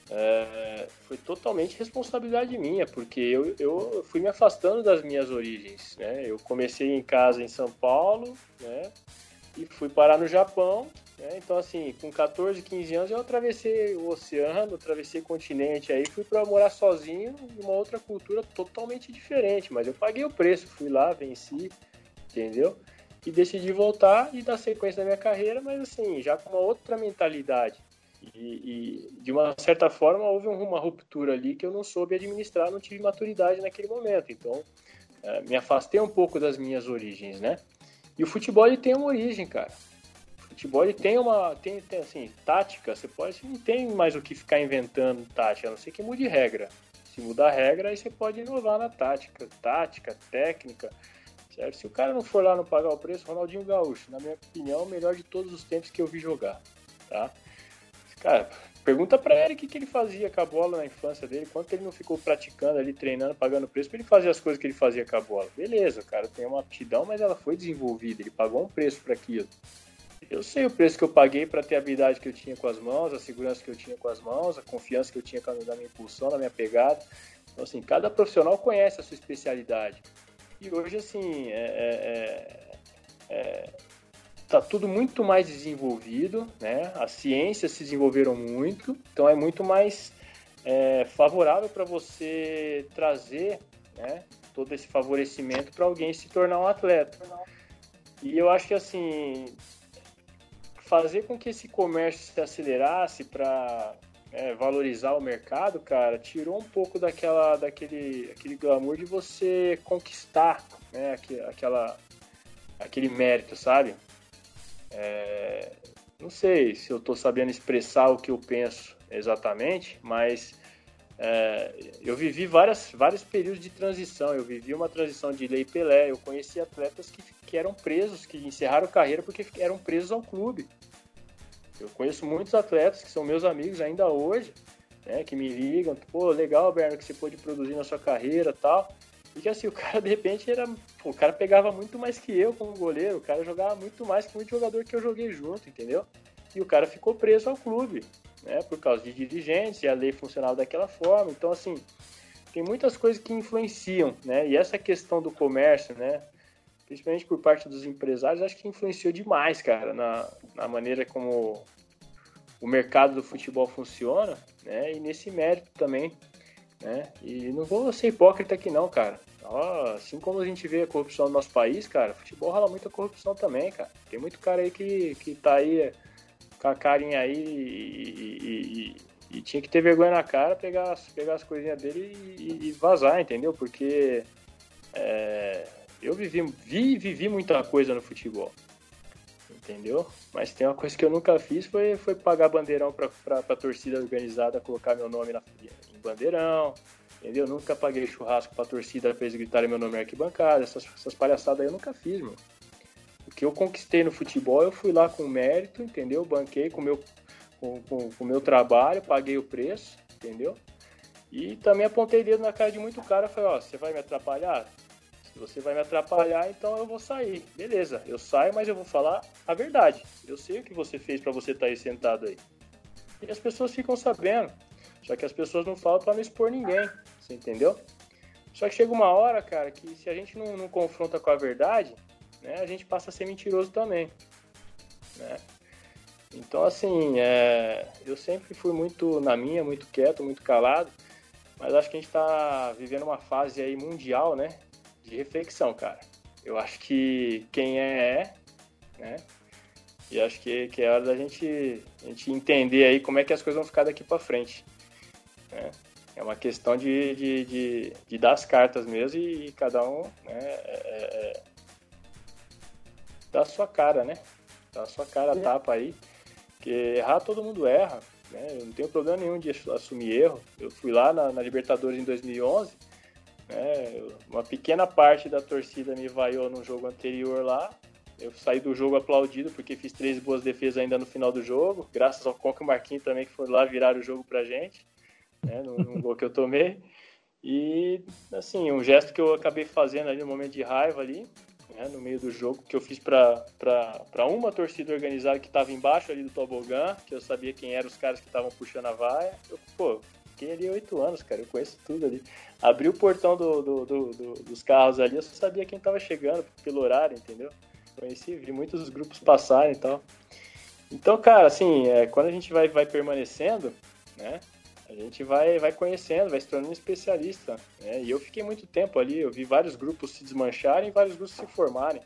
É, foi totalmente responsabilidade minha, porque eu, eu fui me afastando das minhas origens. Né? Eu comecei em casa em São Paulo né? e fui parar no Japão. Né? Então, assim, com 14, 15 anos, eu atravessei o oceano, atravessei o continente, aí fui para morar sozinho em uma outra cultura totalmente diferente. Mas eu paguei o preço, fui lá, venci, entendeu? E decidi voltar e dar sequência na minha carreira, mas assim, já com uma outra mentalidade. E, e, de uma certa forma houve uma ruptura ali que eu não soube administrar, não tive maturidade naquele momento. Então é, me afastei um pouco das minhas origens, né? E o futebol ele tem uma origem, cara. O futebol ele tem uma tem, tem assim tática. Você pode não tem mais o que ficar inventando tática, a não ser que mude regra. Se mudar a regra, aí você pode inovar na tática, tática, técnica. Certo? Se o cara não for lá não pagar o preço, Ronaldinho Gaúcho, na minha opinião, o melhor de todos os tempos que eu vi jogar, tá? Cara, pergunta para ele o que, que ele fazia com a bola na infância dele, quanto ele não ficou praticando ali, treinando, pagando preço para ele fazer as coisas que ele fazia com a bola. Beleza, cara tem uma aptidão, mas ela foi desenvolvida, ele pagou um preço para aquilo. Eu sei o preço que eu paguei para ter a habilidade que eu tinha com as mãos, a segurança que eu tinha com as mãos, a confiança que eu tinha na minha impulsão, na minha pegada. Então, assim, cada profissional conhece a sua especialidade. E hoje, assim, é, é, é, tá tudo muito mais desenvolvido, né? As ciências se desenvolveram muito, então é muito mais é, favorável para você trazer, né? Todo esse favorecimento para alguém se tornar um atleta. E eu acho que assim fazer com que esse comércio se acelerasse para é, valorizar o mercado, cara, tirou um pouco daquela, daquele aquele glamour de você conquistar, né, aquela, aquele mérito, sabe? É, não sei se eu estou sabendo expressar o que eu penso exatamente, mas é, eu vivi várias, vários períodos de transição. Eu vivi uma transição de Lei Pelé. Eu conheci atletas que, que eram presos, que encerraram carreira porque eram presos ao clube. Eu conheço muitos atletas que são meus amigos ainda hoje, né, que me ligam, pô, legal, Berno, que você pôde produzir na sua carreira tal. E que assim, o cara de repente era. O cara pegava muito mais que eu como goleiro, o cara jogava muito mais que muito jogador que eu joguei junto, entendeu? E o cara ficou preso ao clube, né? Por causa de dirigentes, e a lei funcionava daquela forma. Então, assim, tem muitas coisas que influenciam, né? E essa questão do comércio, né? Principalmente por parte dos empresários, acho que influenciou demais, cara, na, na maneira como o mercado do futebol funciona, né? E nesse mérito também né? E não vou ser hipócrita aqui não, cara. Assim como a gente vê a corrupção no nosso país, cara, futebol rola muita corrupção também, cara. Tem muito cara aí que, que tá aí com a carinha aí e, e, e, e tinha que ter vergonha na cara, pegar, pegar as coisinhas dele e, vazar, entendeu? Porque é, eu vivi, vi, vivi muita coisa no futebol entendeu? Mas tem uma coisa que eu nunca fiz foi, foi pagar bandeirão pra, pra, pra torcida organizada colocar meu nome na, em bandeirão, entendeu? Nunca paguei churrasco pra torcida eles gritarem meu nome na arquibancada, essas, essas palhaçadas aí eu nunca fiz, mano. O que eu conquistei no futebol, eu fui lá com mérito, entendeu? Banquei com meu, com, com, com meu trabalho, paguei o preço, entendeu? E também apontei dedo na cara de muito cara, falei, ó, você vai me atrapalhar? você vai me atrapalhar, então eu vou sair. Beleza, eu saio, mas eu vou falar a verdade. Eu sei o que você fez para você estar tá aí sentado aí. E as pessoas ficam sabendo. Só que as pessoas não falam para não expor ninguém. Você entendeu? Só que chega uma hora, cara, que se a gente não, não confronta com a verdade, né, a gente passa a ser mentiroso também. Né? Então, assim, é, eu sempre fui muito na minha, muito quieto, muito calado. Mas acho que a gente está vivendo uma fase aí mundial, né? de reflexão, cara. Eu acho que quem é, é, né? E acho que, que é hora da gente, a gente entender aí como é que as coisas vão ficar daqui para frente. Né? É uma questão de, de, de, de, dar as cartas mesmo e, e cada um né, é, é, é dá a sua cara, né? Dá a sua cara, a tapa aí. Porque errar todo mundo erra. Né? Eu não tenho problema nenhum de assumir erro. Eu fui lá na, na Libertadores em 2011 é, uma pequena parte da torcida me vaiou no jogo anterior lá. Eu saí do jogo aplaudido porque fiz três boas defesas ainda no final do jogo, graças ao Conca e Marquinhos também que foram lá virar o jogo pra gente, né, no gol que eu tomei. E, assim, um gesto que eu acabei fazendo ali no momento de raiva ali, né, no meio do jogo, que eu fiz para uma torcida organizada que estava embaixo ali do tobogã, que eu sabia quem eram os caras que estavam puxando a vaia. Eu, pô, fiquei ali oito anos, cara, eu conheço tudo ali. Abri o portão do, do, do, do, dos carros ali, eu só sabia quem tava chegando pelo horário, entendeu? Conheci, vi muitos grupos passarem e tal. Então, cara, assim, é, quando a gente vai, vai permanecendo, né? A gente vai, vai conhecendo, vai se tornando especialista. Né? E eu fiquei muito tempo ali, eu vi vários grupos se desmancharem e vários grupos se formarem.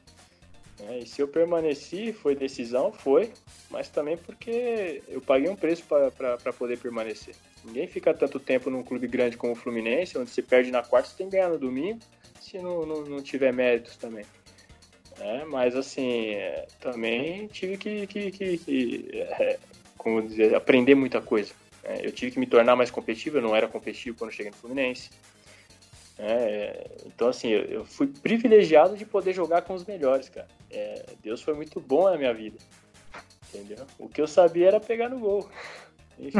Né? E se eu permaneci, foi decisão, foi, mas também porque eu paguei um preço para poder permanecer. Ninguém fica tanto tempo num clube grande como o Fluminense, onde se perde na quarta, você tem que ganhar no domingo, se não, não, não tiver méritos também. É, mas assim, é, também tive que, que, que, que é, como dizer, aprender muita coisa. É, eu tive que me tornar mais competitivo, eu não era competitivo quando cheguei no Fluminense. É, então, assim, eu, eu, fui privilegiado de poder jogar com os melhores, cara. Deus foi muito bom na minha vida, entendeu? O que eu sabia era pegar no gol Enfim.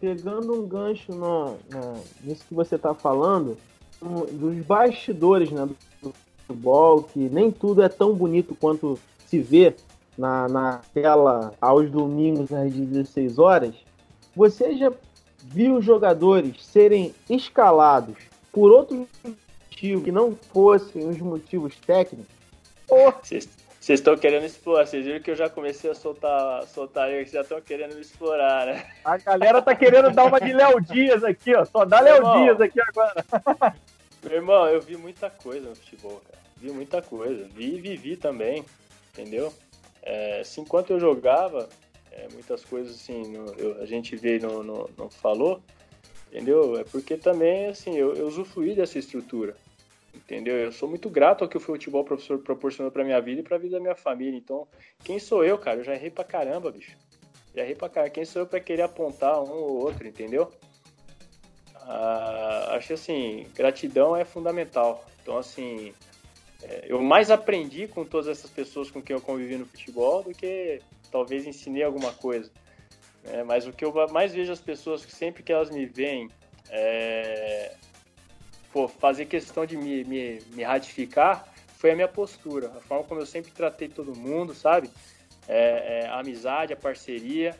Pegando um gancho no, no, nisso que você está falando, um, dos bastidores né, do futebol, que nem tudo é tão bonito quanto se vê na, na tela aos domingos às 16 horas, você já viu jogadores serem escalados por outros motivos que não fossem os motivos técnicos? Vocês estão querendo explorar, vocês viram que eu já comecei a soltar, soltar aí, já estão querendo me explorar, né? A galera tá querendo dar uma de Léo Dias aqui, ó. Só dá Léo Dias aqui agora. Meu irmão, eu vi muita coisa no futebol, cara. Vi muita coisa. Vi e vivi também, entendeu? É, assim, enquanto eu jogava, é, muitas coisas assim, no, eu, a gente vê no, no, falou, entendeu? É porque também, assim, eu, eu usufruí dessa estrutura entendeu? Eu sou muito grato ao que o futebol professor proporcionou para minha vida e para a vida da minha família. Então, quem sou eu, cara? Eu já errei pra caramba, bicho. Já errei pra caramba. Quem sou eu para querer apontar um ou outro, entendeu? Ah, acho assim, gratidão é fundamental. Então, assim, eu mais aprendi com todas essas pessoas com quem eu convivi no futebol do que talvez ensinei alguma coisa. É, mas o que eu mais vejo as pessoas que sempre que elas me veem é, pô, fazer questão de me, me, me, ratificar foi a minha postura, a forma como eu sempre tratei todo mundo, sabe? É, é, a amizade, a parceria,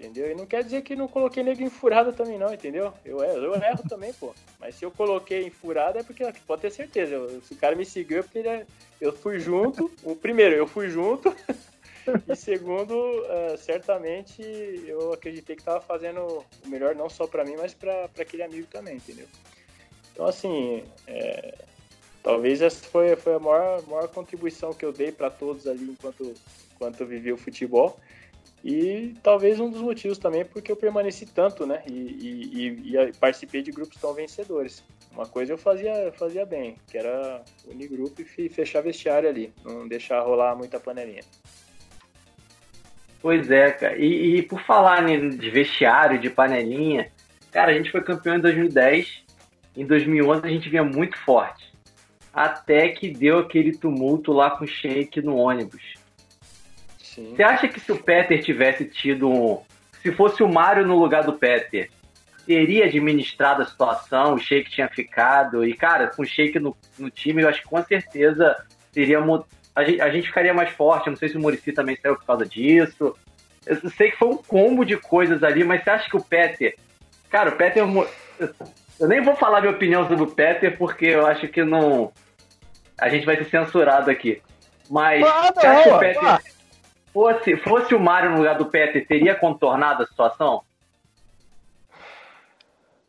entendeu? E não quer dizer que não coloquei nego em furada também não, entendeu? Eu, eu erro também, pô. Mas se eu coloquei em furada é porque, pode ter certeza, eu, se o cara me seguiu é porque ele, é, eu fui junto, o primeiro, eu fui junto, e segundo, uh, certamente eu acreditei que estava fazendo o melhor não só para mim, mas para aquele amigo também, entendeu? Então, assim, é, talvez essa foi, foi a maior, maior contribuição que eu dei para todos ali enquanto, enquanto eu vivi o futebol. E talvez um dos motivos também porque eu permaneci tanto, né? E, e, e, participei de grupos tão vencedores. Uma coisa eu fazia, fazia bem, que era unir grupo e fechar vestiário ali, não deixar rolar muita panelinha. Pois é, cara. E, e por falar né, de vestiário, de panelinha, cara, a gente foi campeão em 2010 em 2011 a gente vinha muito forte. Até que deu aquele tumulto lá com o Sheik no ônibus. Sim. Você acha que se o Peter tivesse tido um. Se fosse o Mário no lugar do Peter, teria administrado a situação, o Sheik tinha ficado. E, cara, com o Sheik no, no time, eu acho que com certeza teria. A gente, a gente ficaria mais forte. Eu não sei se o Murici também saiu por causa disso. Eu sei que foi um combo de coisas ali, mas você acha que o Peter. Cara, o Peter eu nem vou falar minha opinião sobre o Peter, porque eu acho que não. A gente vai ser censurado aqui. Mas ah, você acha que o Peter. Ah. Fosse, fosse o Mario no lugar do Peter, teria contornado a situação?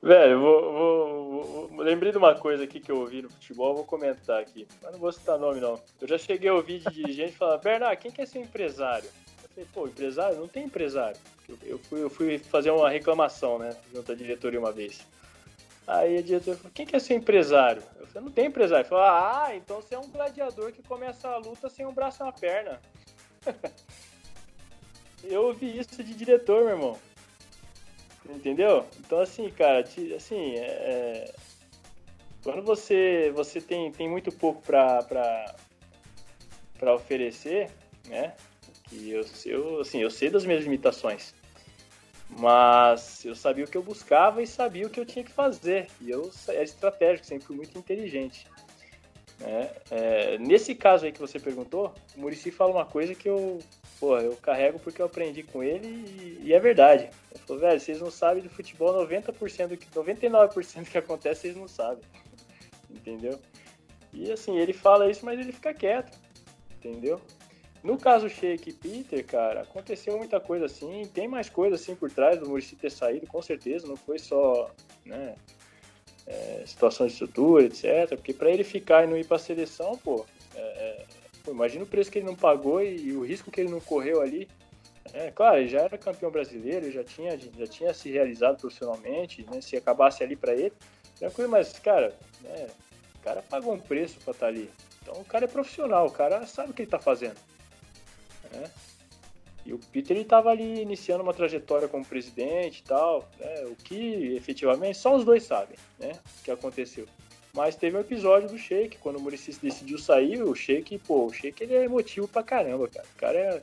Velho, vou, vou, vou, lembrei de uma coisa aqui que eu ouvi no futebol, vou comentar aqui. Mas não vou citar nome, não. Eu já cheguei a ouvir de dirigente falar, Bernard, quem quer ser empresário? Eu falei, pô, empresário? Não tem empresário. Eu, eu, fui, eu fui fazer uma reclamação, né, junto à diretoria uma vez. Aí a diretora falou, quem quer ser empresário? Eu falei, não tem empresário. Ele falou, ah, então você é um gladiador que começa a luta sem um braço na perna. eu ouvi isso de diretor, meu irmão. Entendeu? Então assim, cara, assim, é, é... quando você você tem, tem muito pouco para para oferecer, né? Que eu, eu assim, eu sei das minhas limitações. Mas eu sabia o que eu buscava e sabia o que eu tinha que fazer. E eu era estratégico, sempre fui muito inteligente. É, é, nesse caso aí que você perguntou, o Murici fala uma coisa que eu, pô, eu carrego porque eu aprendi com ele e, e é verdade. Ele falou, velho, vocês não sabem do futebol, 90% do que, 99% do que acontece vocês não sabem. Entendeu? E assim, ele fala isso, mas ele fica quieto. Entendeu? No caso Sheik e Peter, cara, aconteceu muita coisa assim, tem mais coisa assim por trás do Murici ter saído, com certeza, não foi só, né, é, situação de estrutura, etc. Porque para ele ficar e não ir para a seleção, pô, é, é, pô, imagina o preço que ele não pagou e, e, o risco que ele não correu ali. É, claro, ele já era campeão brasileiro, já tinha, já tinha se realizado profissionalmente, né, se acabasse ali para ele, tranquilo, mas, cara, né, o cara pagou um preço para estar tá ali. Então o cara é profissional, o cara sabe o que ele está fazendo. Né? E o Peter ele estava ali iniciando uma trajetória como presidente e tal, né? o que efetivamente só os dois sabem né? o que aconteceu. Mas teve um episódio do Sheik, quando o Muricy decidiu sair, o Sheik, pô, o Sheik ele é emotivo pra caramba, cara. O cara é,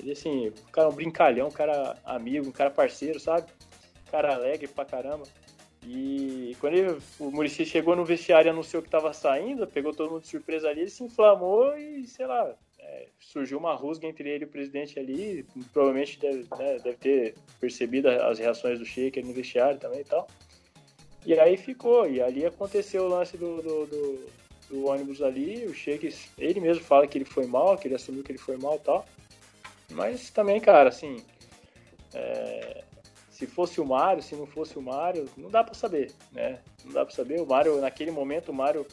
Ele, assim, um cara um brincalhão, um cara amigo, um cara parceiro, sabe? Um cara alegre pra caramba. E quando ele, o Murici chegou no vestiário e anunciou que estava saindo, pegou todo mundo de surpresa ali, ele se inflamou e, sei lá, é, surgiu uma rusga entre ele e o presidente ali. Provavelmente deve, né, deve ter percebido as reações do Sheik no vestiário também e tal. E aí ficou, e ali aconteceu o lance do, do, do, do ônibus ali. O Sheik, ele mesmo fala que ele foi mal, que ele assumiu que ele foi mal e tal. Mas também, cara, assim, é, se fosse o Mário, se não fosse o Mário, não dá para saber, né? Não dá para saber. O Mário, naquele momento, o Mário,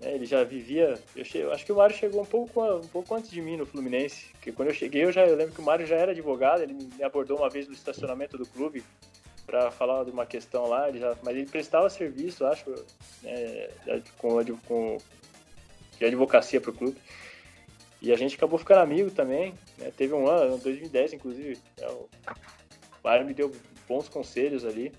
né, ele já vivia. Eu, che... eu, acho que o Mário chegou um pouco, um pouco antes de mim no Fluminense. Porque quando eu cheguei, eu já eu lembro que o Mário já era advogado. Ele me abordou uma vez no estacionamento do clube para falar de uma questão lá. Ele já... mas ele prestava serviço, acho, né, com, com de advocacia para o clube. E a gente acabou ficando amigo também. Né? Teve um ano, 2010, inclusive. É, o Mário me deu bons conselhos ali.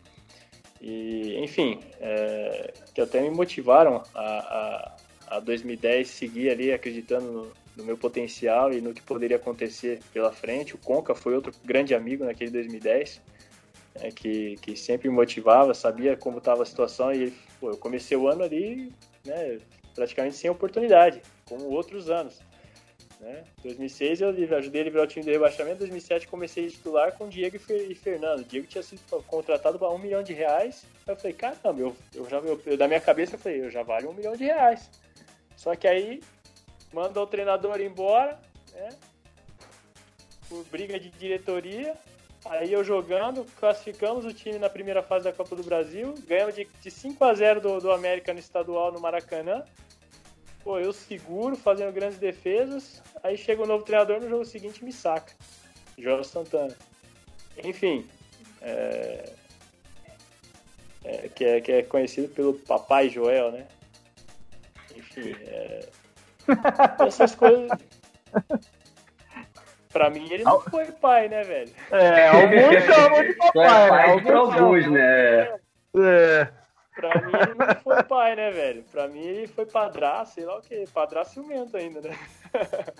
E, enfim, é, que até me motivaram a, a, a 2010 seguir ali acreditando no, no, meu potencial e no que poderia acontecer pela frente. O Conca foi outro grande amigo naquele 2010, é, que, que sempre me motivava, sabia como estava a situação e pô, eu comecei o ano ali né, praticamente sem oportunidade, como outros anos. Né? 2006 eu ajudei a livrar o time do rebaixamento, 2007 comecei a titular com Diego e Fernando. Diego tinha sido contratado para um milhão de reais. Eu falei, caramba, eu, eu já, eu, da minha cabeça eu falei, eu já vale um milhão de reais. Só que aí manda o treinador embora, né? Por briga de diretoria. Aí eu jogando, classificamos o time na primeira fase da Copa do Brasil, ganhamos de, de 5 a 0 do, do América no estadual no Maracanã. Pô, eu seguro, fazendo grandes defesas. Aí chega o um novo treinador no jogo seguinte e me saca. Jorge Santana. Enfim. É... É, que, é, que é conhecido pelo Papai Joel, né? Enfim. É... Essas coisas. Pra mim, ele não foi pai, né, velho? É, alguns chamam de papai. É pai né? alguns, né? É. Pra mim ele não foi pai, né, velho? Pra mim ele foi padrasto, sei lá o que, padrasto ciumento ainda, né?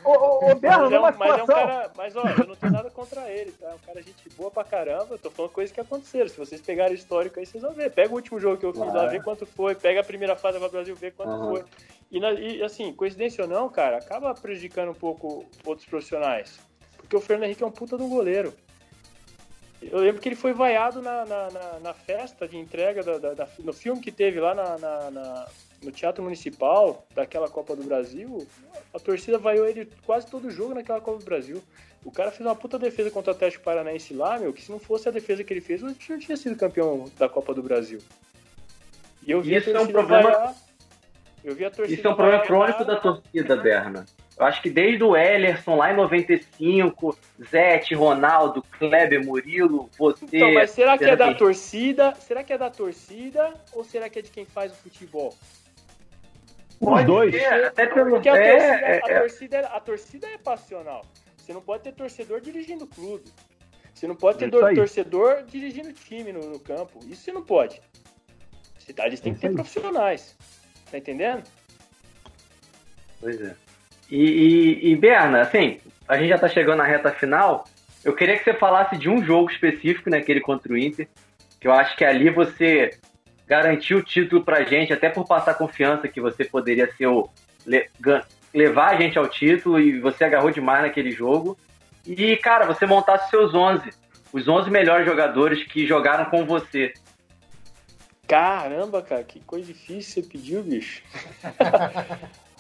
Ô, ô, ô Berno, mas, é um, mas é um cara. Mas ó, eu não tenho nada contra ele, tá? É um cara gente boa pra caramba. Eu tô falando coisas que aconteceram. Se vocês pegarem o histórico aí, vocês vão ver. Pega o último jogo que eu fiz lá, vê quanto foi. Pega a primeira fase do Brasil, vê quanto uhum. foi. E, na, e, assim, coincidência ou não, cara, acaba prejudicando um pouco outros profissionais. Porque o Fernando Henrique é um puta de um goleiro. Eu lembro que ele foi vaiado na, na, na, na festa de entrega, da, da, da, no filme que teve lá na, no Teatro Municipal, daquela Copa do Brasil. A torcida vaiou ele quase todo jogo naquela Copa do Brasil. O cara fez uma puta defesa contra o Atlético Paranaense lá, meu, que se não fosse a defesa que ele fez, o time não tinha sido campeão da Copa do Brasil. E eu vi Isso a é um problema... Vaiar, eu vi a torcida Isso é um problema crônico da torcida, Berna. Eu acho que desde o Ellerson lá em 95, Zete, Ronaldo, Kleber, Murilo, você. Então, mas será que é da torcida? Será que é da torcida ou será que é de quem faz o futebol? Os dois. Ser, até pelo... Porque a, é, torcida, é, a, torcida, é, a torcida é passional. Você não pode ter torcedor dirigindo o clube. Você não pode ter torcedor dirigindo time no, no, campo. Isso você não pode. Cidades tem que ter profissionais. Tá entendendo? Pois é. E, e, e, Berna, assim, a gente já tá chegando na reta final. Eu queria que você falasse de um jogo específico, né, aquele contra o Inter, que eu acho que ali você garantiu o título pra gente, até por passar confiança que você poderia ser o levar a gente ao título e você agarrou demais naquele jogo. E, cara, você montasse seus 11, os 11 melhores jogadores que jogaram com você. Caramba, cara, que coisa difícil você pediu, bicho.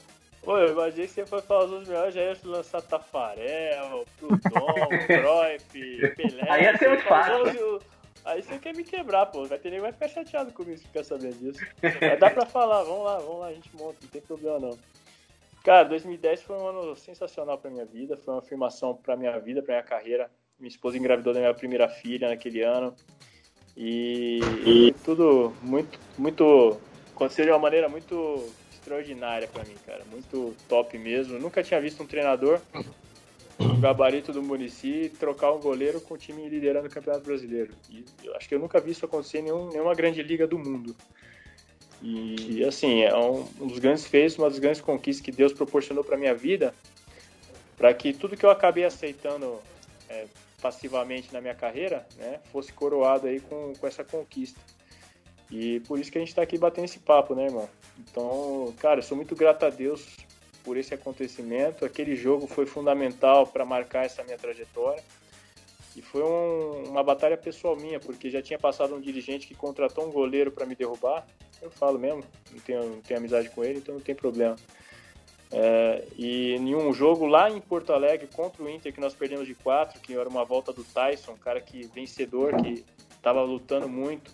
Pô, eu imaginei que você foi falar os melhores, já ia lançar Tafarel, Plutão, Cruyff, Pelé. Aí ia ser muito fácil. Aí você quer me quebrar, pô. Vai ter nem vai ficar chateado comigo se ficar sabendo disso. Mas dá pra falar, vamos lá, vamos lá, a gente monta, não tem problema não. Cara, 2010 foi um ano sensacional pra minha vida, foi uma afirmação pra minha vida, pra minha carreira. Minha esposa engravidou da minha primeira filha naquele ano. E, e tudo muito, muito. aconteceu de uma maneira muito extraordinária para mim, cara. Muito top mesmo. nunca tinha visto um treinador o gabarito do Murici trocar um goleiro com o time liderando o Campeonato Brasileiro. E eu acho que eu nunca vi isso acontecer em nenhum, nenhuma grande liga do mundo. E assim, é um, um dos grandes feitos, uma das grandes conquistas que Deus proporcionou para minha vida. para que tudo que eu acabei aceitando é, passivamente na minha carreira, né, fosse coroado aí com, com essa conquista. E por isso que a gente está aqui batendo esse papo, né, irmão? Então, cara, sou muito grato a Deus por esse acontecimento. Aquele jogo foi fundamental para marcar essa minha trajetória. E foi um, uma batalha pessoal minha, porque já tinha passado um dirigente que contratou um goleiro para me derrubar. Eu falo mesmo, não tenho, não tenho amizade com ele, então não tem problema. É, e em um jogo lá em Porto Alegre contra o Inter, que nós perdemos de quatro, que era uma volta do Tyson, um cara que vencedor, que estava lutando muito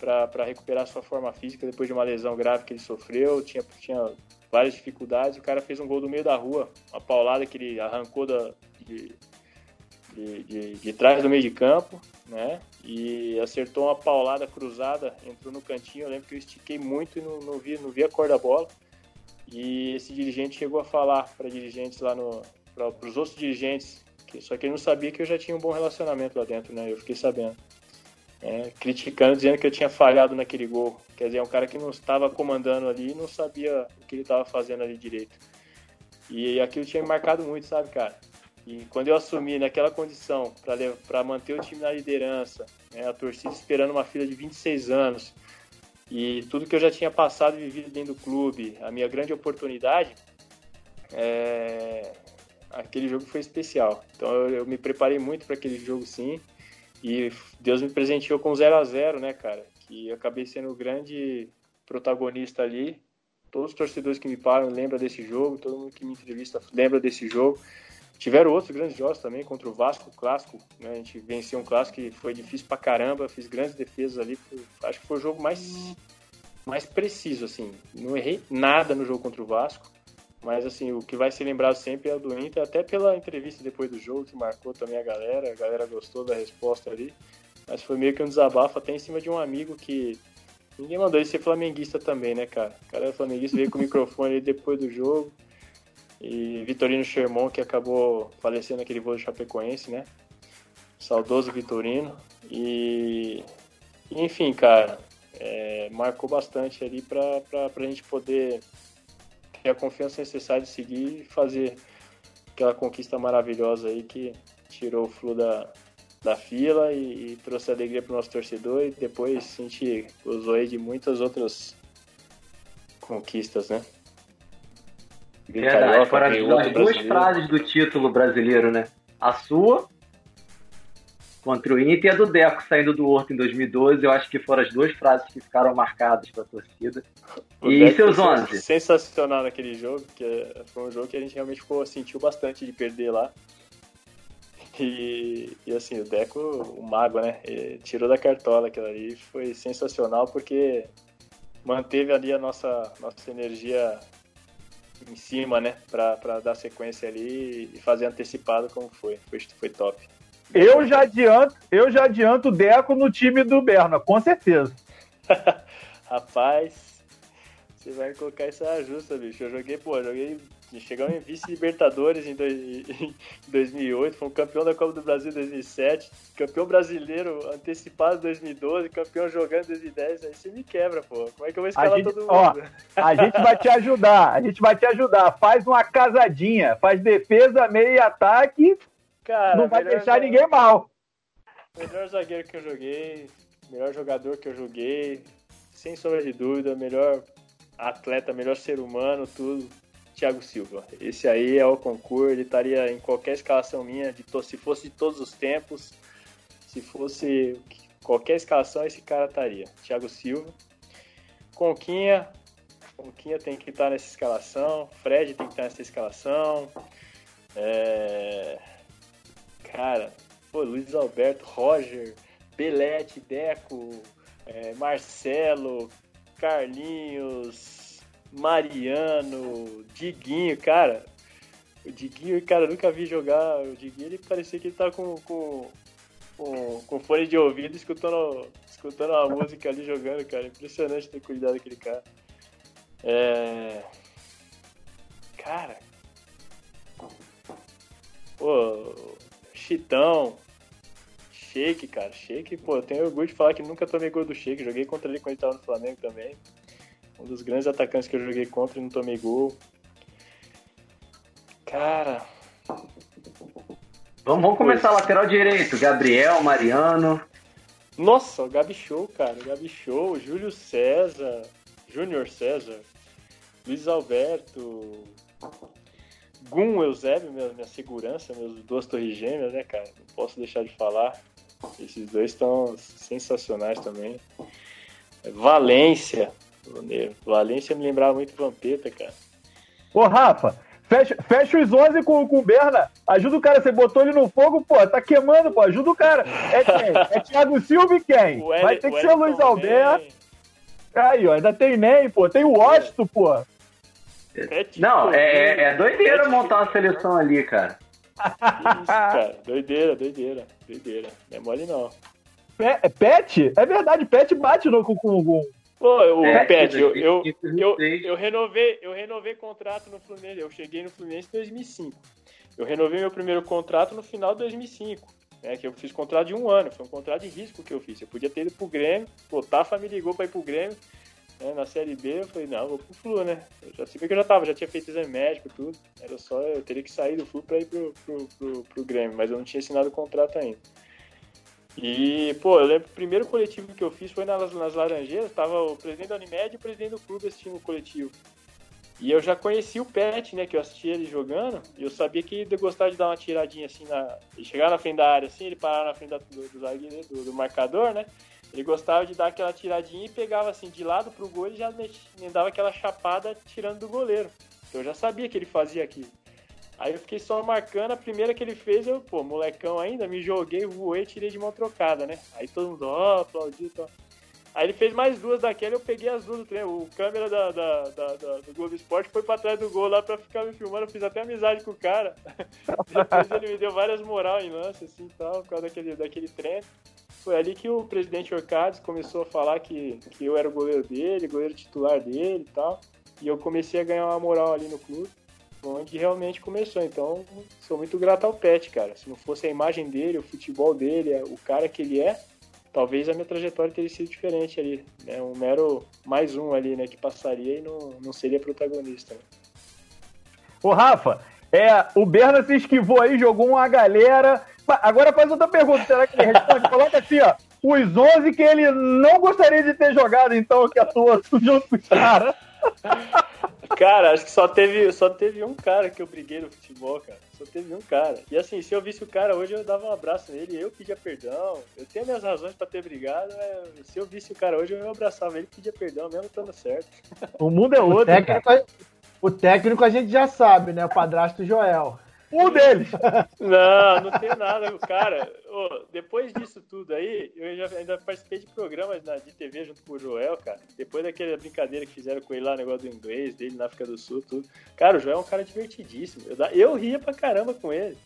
para recuperar sua forma física depois de uma lesão grave que ele sofreu, tinha, tinha várias dificuldades. O cara fez um gol do meio da rua, uma paulada que ele arrancou da, de, de, de, de trás do meio de campo, né? E acertou uma paulada cruzada, entrou no cantinho. Eu lembro que eu estiquei muito e não, não, vi, não vi a cor da bola. E esse dirigente chegou a falar para dirigentes lá no. para os outros dirigentes, que, só que ele não sabia que eu já tinha um bom relacionamento lá dentro, né? Eu fiquei sabendo. É, criticando, dizendo que eu tinha falhado naquele gol. Quer dizer, é um cara que não estava comandando ali e não sabia o que ele estava fazendo ali direito. E aquilo tinha me marcado muito, sabe, cara? E quando eu assumi naquela condição para manter o time na liderança, né, a torcida esperando uma fila de 26 anos, e tudo que eu já tinha passado e vivido dentro do clube, a minha grande oportunidade, é... aquele jogo foi especial. Então eu, eu me preparei muito para aquele jogo, sim. E Deus me presenteou com 0 a 0 né, cara? Que eu acabei sendo o grande protagonista ali. Todos os torcedores que me param lembram desse jogo, todo mundo que me entrevista lembra desse jogo. Tiveram outros grandes jogos também contra o Vasco, clássico. Né? A gente venceu um clássico que foi difícil pra caramba, fiz grandes defesas ali. Acho que foi o jogo mais, mais preciso, assim. Não errei nada no jogo contra o Vasco. Mas, assim, o que vai ser lembrado sempre é o do Inter, até pela entrevista depois do jogo, que marcou também a galera. A galera gostou da resposta ali. Mas foi meio que um desabafo até em cima de um amigo que. Ninguém mandou ele ser flamenguista também, né, cara? O cara é flamenguista, veio com o microfone ali depois do jogo. E Vitorino Sherman, que acabou falecendo naquele voo do Chapecoense, né? Saudoso Vitorino. E, enfim, cara, é, marcou bastante ali para a gente poder ter a confiança necessária de seguir e fazer aquela conquista maravilhosa aí que tirou o flu da, da fila e, e trouxe alegria para o nosso torcedor e depois a gente usou aí de muitas outras conquistas, né? Verdade, foram as duas frases do título brasileiro, né? A sua contra o Inter e a do Deco saindo do Horto em 2012. Eu acho que foram as duas frases que ficaram marcadas para a torcida. O e Deco seus 11? Sensacional naquele jogo, que foi um jogo que a gente realmente ficou, sentiu bastante de perder lá. E, e assim, o Deco, o mago, né? Tirou da cartola aquilo ali. Foi sensacional porque manteve ali a nossa, nossa energia em cima, né? Pra, pra dar sequência ali e fazer antecipado como foi. Foi, foi top. Eu já adianto, eu já adianto o Deco no time do Berna, com certeza. Rapaz, você vai colocar essa justa, bicho. Eu joguei, pô, joguei Chegamos em vice-libertadores em, em 2008, fomos campeão da Copa do Brasil em 2007, campeão brasileiro antecipado em 2012, campeão jogando em 2010. Aí você me quebra, pô. Como é que eu vou escalar gente, todo mundo? Ó, a gente vai te ajudar, a gente vai te ajudar. Faz uma casadinha, faz defesa, meio e ataque. Cara, não vai deixar ninguém mal. Melhor zagueiro que eu joguei, melhor jogador que eu joguei, sem sombra de dúvida, melhor atleta, melhor ser humano, tudo. Thiago Silva. Esse aí é o concurso, ele estaria em qualquer escalação minha, de se fosse de todos os tempos, se fosse qualquer escalação, esse cara estaria. Thiago Silva. Conquinha, Conquinha tem que estar nessa escalação, Fred tem que estar nessa escalação. É... Cara, pô, Luiz Alberto, Roger, Belete, Deco, é, Marcelo, Carlinhos, Mariano, Diguinho, cara. O Diguinho, cara, nunca vi jogar. O Diguinho, ele parecia que ele tá com, com, com, com fone de ouvido, escutando, escutando a música ali jogando, cara. Impressionante ter cuidado daquele cara. É... Cara. Pô, Chitão. Shake, cara. Shake, pô, eu tenho orgulho de falar que nunca tomei gol do Shake. Joguei contra ele quando ele tava no Flamengo também. Um dos grandes atacantes que eu joguei contra e não tomei gol. Cara, Vamos, vamos começar lateral direito. Gabriel, Mariano. Nossa, o Gabi Show, cara. O Gabi Show, Júlio César, Júnior César, Luiz Alberto, Gum Eusébio, minha, minha segurança, meus duas torres gêmeas, né, cara? Não posso deixar de falar. Esses dois estão sensacionais também. Valência. Valência me lembrava muito Vampeta, cara. Ô, Rafa, fecha, fecha os 11 com, com o Berna. Ajuda o cara. Você botou ele no fogo, pô. Tá queimando, pô. Ajuda o cara. É quem? É Thiago Silva e quem? Vai ter que ser o Luiz Alberto. Aí, ó. Ainda tem Ney, pô. Tem o Washington, pô. É tipo, não, é, é, é doideira é tipo, montar uma seleção ali, cara. Isso, cara. Doideira, doideira, doideira. Não é mole não. É, Pet? É verdade, Pet bate no com o. Pô, o é, Pet, eu, eu, eu, eu, renovei, eu renovei contrato no Fluminense. Eu cheguei no Fluminense em 2005. Eu renovei meu primeiro contrato no final de 2005. Né, que eu fiz contrato de um ano, foi um contrato de risco que eu fiz. Eu podia ter ido pro Grêmio, o Tafa me ligou pra ir pro Grêmio, né, na Série B, eu falei, não, vou pro Flu, né? Eu já sabia que eu já tava, já tinha feito exame médico e tudo. Era só, eu teria que sair do Flu pra ir pro, pro, pro, pro Grêmio, mas eu não tinha assinado o contrato ainda. E, pô, eu lembro que o primeiro coletivo que eu fiz foi nas, nas Laranjeiras, tava o presidente da Unimed e o presidente do clube assistindo o coletivo. E eu já conheci o Pet, né, que eu assisti ele jogando, e eu sabia que ele gostava de dar uma tiradinha assim, na, chegar na frente da área assim, ele parar na frente da, do, do, do, do marcador, né, ele gostava de dar aquela tiradinha e pegava assim de lado pro gol e já me dava aquela chapada tirando do goleiro. Então eu já sabia que ele fazia aquilo. Aí eu fiquei só marcando, a primeira que ele fez, eu, pô, molecão ainda, me joguei, voei, tirei de mão trocada, né? Aí todo mundo, ó, oh, aplaudiu e tal. Aí ele fez mais duas daquela, eu peguei as duas do treino. O câmera da, da, da, da, do Globo Esporte foi pra trás do gol lá pra ficar me filmando. Eu fiz até amizade com o cara. Depois ele me deu várias moral em lance, assim tal, por causa daquele, daquele treino. Foi ali que o presidente Orcades começou a falar que, que eu era o goleiro dele, goleiro titular dele e tal. E eu comecei a ganhar uma moral ali no clube, onde realmente começou. Então, sou muito grato ao Pet, cara. Se não fosse a imagem dele, o futebol dele, o cara que ele é, talvez a minha trajetória teria sido diferente ali. Né? Um mero mais um ali, né? Que passaria e não, não seria protagonista. Né? Ô, Rafa, é, o Berna se esquivou aí, jogou uma galera. Agora faz outra pergunta, será que ele responde? Coloca assim, ó. Os 11 que ele não gostaria de ter jogado, então, que atuou junto com os caras. Cara, acho que só teve, só teve um cara que eu briguei no futebol, cara. Só teve um cara. E assim, se eu visse o cara hoje, eu dava um abraço nele, eu pedia perdão. Eu tenho minhas razões pra ter brigado, mas se eu visse o cara hoje, eu abraçava ele e pedia perdão, mesmo estando certo. O mundo é outro. O técnico, o técnico a gente já sabe, né? O padrasto Joel. Um deles! Não, não tem nada. Cara, depois disso tudo aí, eu já ainda participei de programas na, de TV junto com o Joel, cara. Depois daquela brincadeira que fizeram com ele lá, negócio do inglês dele na África do Sul, tudo. Cara, o Joel é um cara divertidíssimo. Eu, eu ria pra caramba com ele.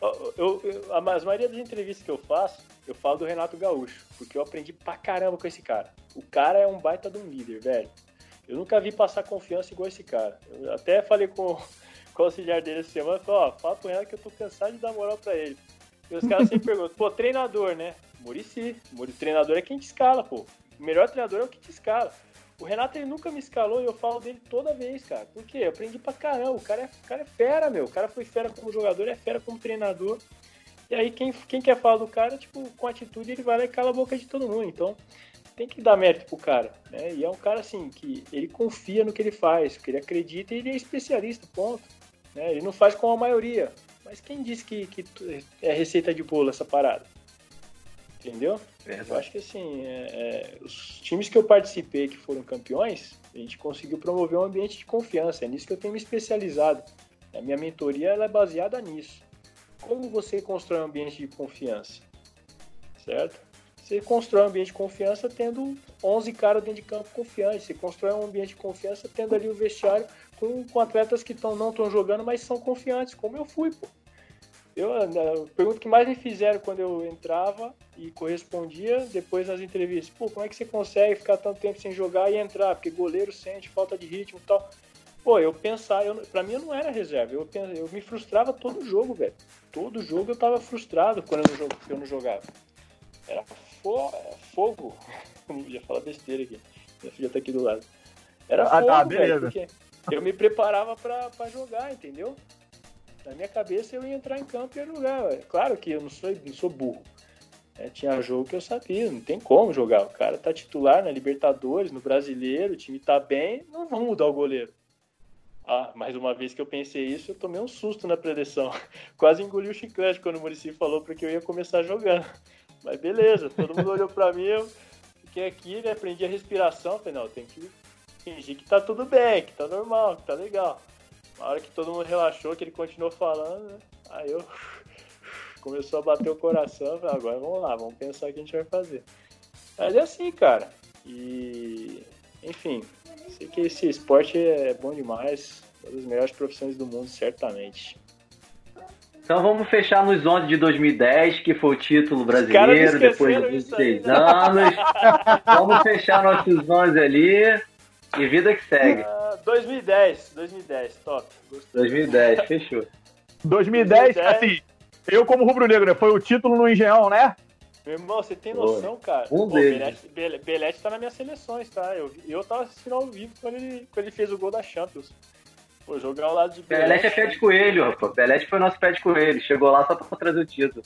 Eu, eu, a maioria das entrevistas que eu faço, eu falo do Renato Gaúcho, porque eu aprendi pra caramba com esse cara. O cara é um baita de um líder, velho. Eu nunca vi passar confiança igual esse cara. Eu até falei com o auxiliar dele essa semana, falou, ó, fala pro Renato que eu tô cansado de dar moral pra ele. E os caras sempre perguntam, pô, treinador, né? Murici. Treinador é quem te escala, pô. O melhor treinador é o que te escala. O Renato ele nunca me escalou e eu falo dele toda vez, cara. Por quê? Eu aprendi pra caramba. O cara é, o cara é fera, meu. O cara foi fera como jogador, é fera como treinador. E aí quem, quem quer falar do cara, tipo, com atitude, ele vai lá e cala a boca de todo mundo. Então, tem que dar mérito pro cara, né? E é um cara assim que ele confia no que ele faz, que ele acredita e ele é especialista, ponto. Né? Ele não faz com a maioria. Mas quem disse que, que é receita de bolo essa parada? Entendeu? Eu acho que assim, é, é, os times que eu participei que foram campeões, a gente conseguiu promover um ambiente de confiança. É nisso que eu tenho me especializado. A minha mentoria ela é baseada nisso. Como você constrói um ambiente de confiança? Certo? Você constrói um ambiente de confiança tendo 11 caras dentro de campo confiantes. Você constrói um ambiente de confiança tendo ali o vestiário com, com atletas que tão, não estão jogando, mas são confiantes, como eu fui, pô. Eu, a pergunta que mais me fizeram quando eu entrava e correspondia depois nas entrevistas, pô, como é que você consegue ficar tanto tempo sem jogar e entrar? Porque goleiro sente falta de ritmo e tal. Pô, eu pensava, eu, pra mim eu não era reserva, eu, eu me frustrava todo jogo, velho. Todo jogo eu tava frustrado quando eu não, eu não jogava. Era fo fogo. Não ia falar besteira aqui. Minha filha tá aqui do lado. Era ah, tá, fogo, tá, beleza. Véio, eu me preparava pra jogar, entendeu? na minha cabeça eu ia entrar em campo e ia jogar. Claro que eu não sou, não sou burro. É, tinha jogo que eu sabia, não tem como jogar. O cara tá titular na Libertadores, no Brasileiro, o time tá bem, não vão mudar o goleiro. Ah, mais uma vez que eu pensei isso, eu tomei um susto na preleção. Quase engoli o chiclete quando o Murici falou porque eu ia começar jogando. Mas beleza, todo mundo olhou pra mim, eu fiquei aqui, né, aprendi a respiração, falei, não, tem que fingir que tá tudo bem, que tá normal, que tá legal. Na hora que todo mundo relaxou, que ele continuou falando, né, aí eu começou a bater o coração, falei, agora vamos lá, vamos pensar o que a gente vai fazer. Mas é assim, cara. E, enfim, sei que esse esporte é bom demais, uma das melhores profissões do mundo, certamente. Então vamos fechar nos 11 de 2010, que foi o título brasileiro, depois de 26 aí, né? anos. vamos fechar nossos 11 ali e vida que segue. Uh, 2010, 2010, top. Gostei. 2010, fechou. 2010, 2010, assim, eu como rubro-negro, né? Foi o título no Engenhão, né? Meu irmão, você tem noção, cara? Um Pô, deles. Belete, Belete tá nas minhas seleções, tá? Eu, eu tava assistindo ao vivo quando ele, quando ele fez o gol da Champions. Pô, jogar ao lado de Belete. Belete é pé de coelho, rapaz. Belete foi nosso pé de coelho. Chegou lá só pra trazer o título.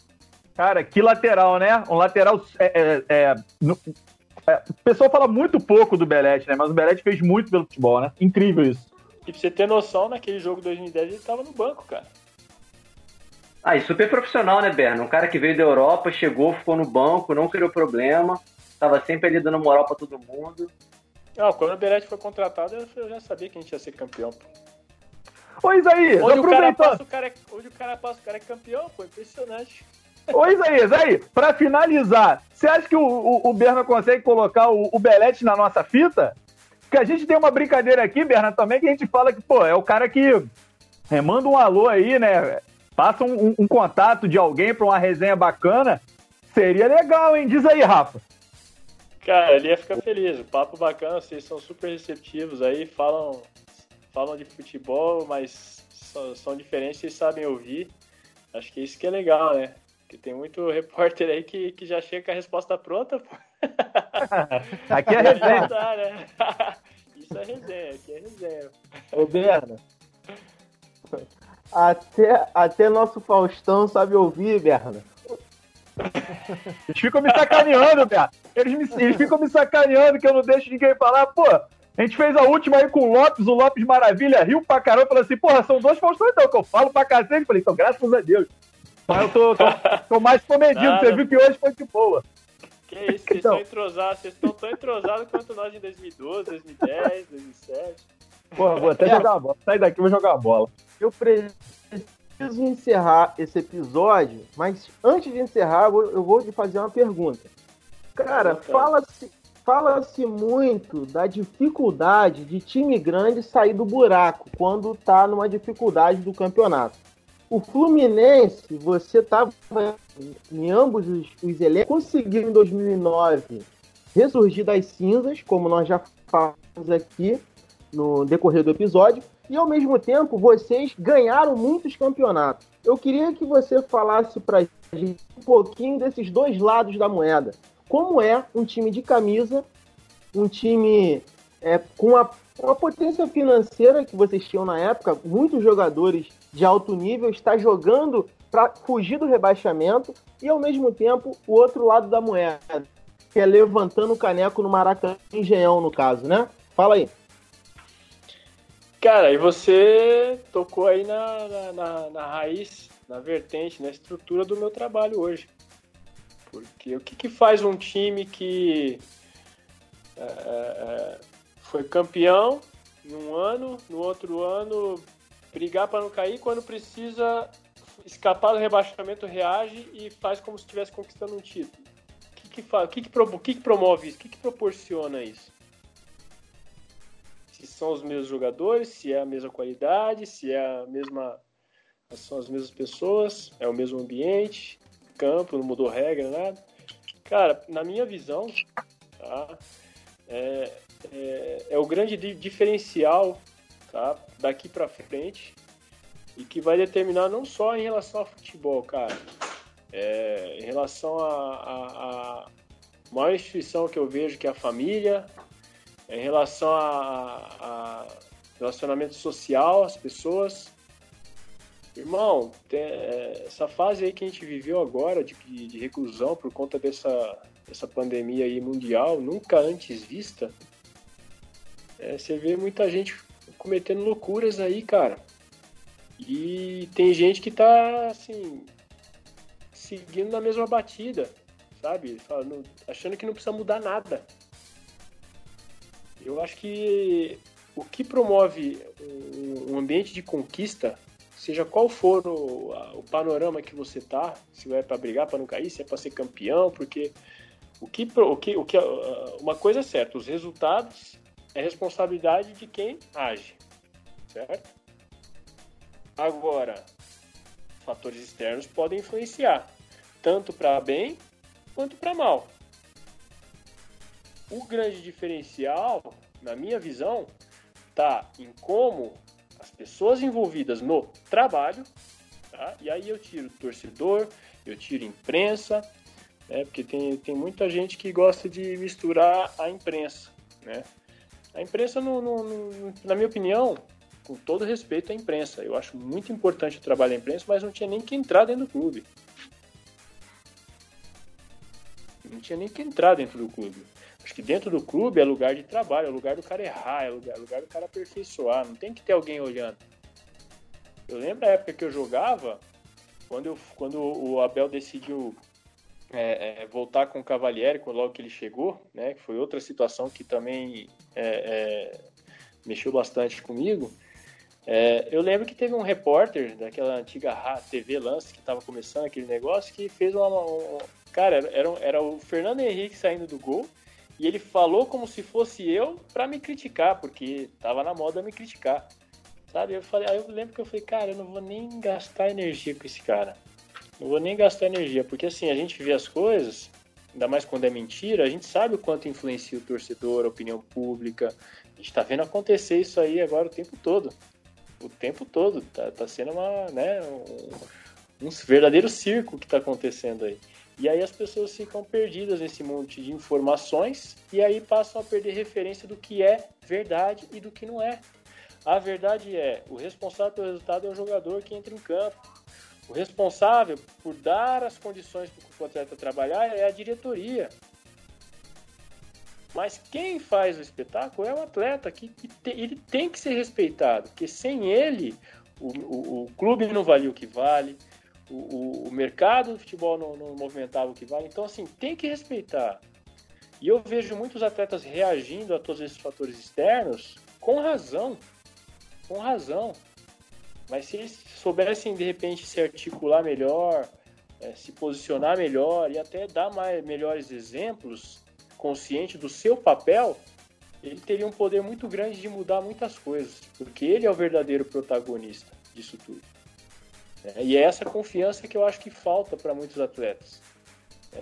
Cara, que lateral, né? Um lateral. É, é, é, no, é, o pessoal fala muito pouco do Belete, né? Mas o Belete fez muito pelo futebol, né? Incrível isso. E pra você ter noção, naquele jogo 2010 ele tava no banco, cara. Ah, e super profissional, né, Berno? Um cara que veio da Europa, chegou, ficou no banco, não criou problema, tava sempre ali dando moral pra todo mundo. Ah, quando o Beretti foi contratado, eu já sabia que a gente ia ser campeão. Pois aí, onde o, cara passa, o cara é, onde o cara passa, o cara é campeão, pô, impressionante. Oi, Isaías, aí, pra finalizar, você acha que o, o, o Berna consegue colocar o, o Belete na nossa fita? Porque a gente tem uma brincadeira aqui, Berna, também, que a gente fala que, pô, é o cara que é, manda um alô aí, né? Passa um, um, um contato de alguém para uma resenha bacana. Seria legal, hein? Diz aí, Rafa. Cara, ele ia ficar feliz. O papo bacana, vocês são super receptivos aí, falam, falam de futebol, mas são, são diferentes, vocês sabem ouvir. Acho que isso que é legal, né? Porque tem muito repórter aí que, que já chega com a resposta pronta, pô. Aqui é resenha. né? Isso é resenha, aqui é resenha. Ô, Berna, até, até nosso Faustão sabe ouvir, Berna. Eles ficam me sacaneando, Berna. Eles, me, eles ficam me sacaneando que eu não deixo ninguém falar. Pô, a gente fez a última aí com o Lopes, o Lopes Maravilha riu pra caramba. Falou assim, porra, são dois Faustão então, que eu falo pra cacete. Falei, então, graças a Deus. Mas eu tô, tô, tô mais comedido. Nada. Você viu que hoje foi de boa. Que isso, vocês estão entrosados. Vocês estão tão entrosados quanto nós em 2012, 2010, 2007. Porra, vou até é. jogar a bola. Sai daqui, vou jogar a bola. Eu preciso encerrar esse episódio, mas antes de encerrar, eu vou te fazer uma pergunta. Cara, fala-se fala-se muito da dificuldade de time grande sair do buraco quando tá numa dificuldade do campeonato. O Fluminense, você estava em ambos os, os elencos, conseguiu em 2009 ressurgir das cinzas, como nós já falamos aqui no decorrer do episódio, e ao mesmo tempo vocês ganharam muitos campeonatos. Eu queria que você falasse para gente um pouquinho desses dois lados da moeda. Como é um time de camisa, um time é, com a, a potência financeira que vocês tinham na época, muitos jogadores de alto nível está jogando para fugir do rebaixamento e ao mesmo tempo o outro lado da moeda, que é levantando o caneco no Maracanã, Engenhão no caso, né? Fala aí. Cara, e você tocou aí na, na, na, na, raiz, na vertente, na estrutura do meu trabalho hoje. Porque o que, que faz um time que é, é, é foi campeão em um ano, no outro ano brigar para não cair, quando precisa escapar do rebaixamento, reage e faz como se estivesse conquistando um título? O que, que, o que, que, pro, que, que promove isso? O que, que proporciona isso? se são os mesmos jogadores, se é a mesma qualidade, se é a mesma são as mesmas pessoas, é o mesmo ambiente, campo, não mudou regra, nada. Cara, na minha visão, tá? É, é, é o grande diferencial tá? daqui para frente e que vai determinar não só em relação ao futebol, cara, é, em relação a, a, a maior instituição que eu vejo que é a família, em relação a, a relacionamento social, as pessoas, Irmão, é, essa fase aí que a gente viveu agora de, de reclusão por conta dessa, dessa pandemia aí mundial, nunca antes vista, é, você vê muita gente cometendo loucuras aí, cara. E tem gente que tá, assim, seguindo na mesma batida, sabe? Falando, achando que não precisa mudar nada. Eu acho que o que promove um ambiente de conquista, seja qual for o, o panorama que você tá, se é para brigar para não cair, se é para ser campeão, porque o que, o que, o que uma coisa é certa, os resultados é responsabilidade de quem age, certo? Agora, fatores externos podem influenciar, tanto para bem quanto para mal. O grande diferencial, na minha visão, está em como as pessoas envolvidas no trabalho, tá? e aí eu tiro torcedor, eu tiro imprensa, né? porque tem, tem muita gente que gosta de misturar a imprensa. Né? A imprensa, no, no, no, na minha opinião, com todo respeito à imprensa, eu acho muito importante o trabalho da imprensa, mas não tinha nem que entrar dentro do clube. Não tinha nem que entrar dentro do clube. Acho que dentro do clube é lugar de trabalho, é lugar do cara errar, é lugar, é lugar do cara aperfeiçoar, não tem que ter alguém olhando. Eu lembro da época que eu jogava, quando, eu, quando o Abel decidiu é, é, voltar com o Cavalieri, logo que ele chegou, né, que foi outra situação que também é, é mexeu bastante comigo. É, eu lembro que teve um repórter daquela antiga TV Lance que estava começando aquele negócio que fez uma, uma cara era, era o Fernando Henrique saindo do gol e ele falou como se fosse eu para me criticar, porque tava na moda me criticar. Sabe? Eu falei, aí eu lembro que eu falei, cara, eu não vou nem gastar energia com esse cara. Não vou nem gastar energia, porque assim, a gente vê as coisas, ainda mais quando é mentira, a gente sabe o quanto influencia o torcedor, a opinião pública. A gente tá vendo acontecer isso aí agora o tempo todo. O tempo todo. Tá, tá sendo uma, né, um, um verdadeiro circo que tá acontecendo aí. E aí as pessoas ficam perdidas nesse monte de informações e aí passam a perder referência do que é verdade e do que não é. A verdade é, o responsável pelo resultado é o jogador que entra em campo. O responsável por dar as condições para o atleta trabalhar é a diretoria. Mas quem faz o espetáculo é o atleta, que, que te, ele tem que ser respeitado, porque sem ele o, o, o clube não vale o que vale, o, o, mercado do futebol não, não movimentava o que vale. Então, assim, tem que respeitar. E eu vejo muitos atletas reagindo a todos esses fatores externos com razão. Com razão. Mas se eles soubessem, de repente, se articular melhor, é, se posicionar melhor e até dar mais, melhores exemplos, consciente do seu papel, ele teria um poder muito grande de mudar muitas coisas. Porque ele é o verdadeiro protagonista disso tudo. É, e é essa confiança que eu acho que falta para muitos atletas.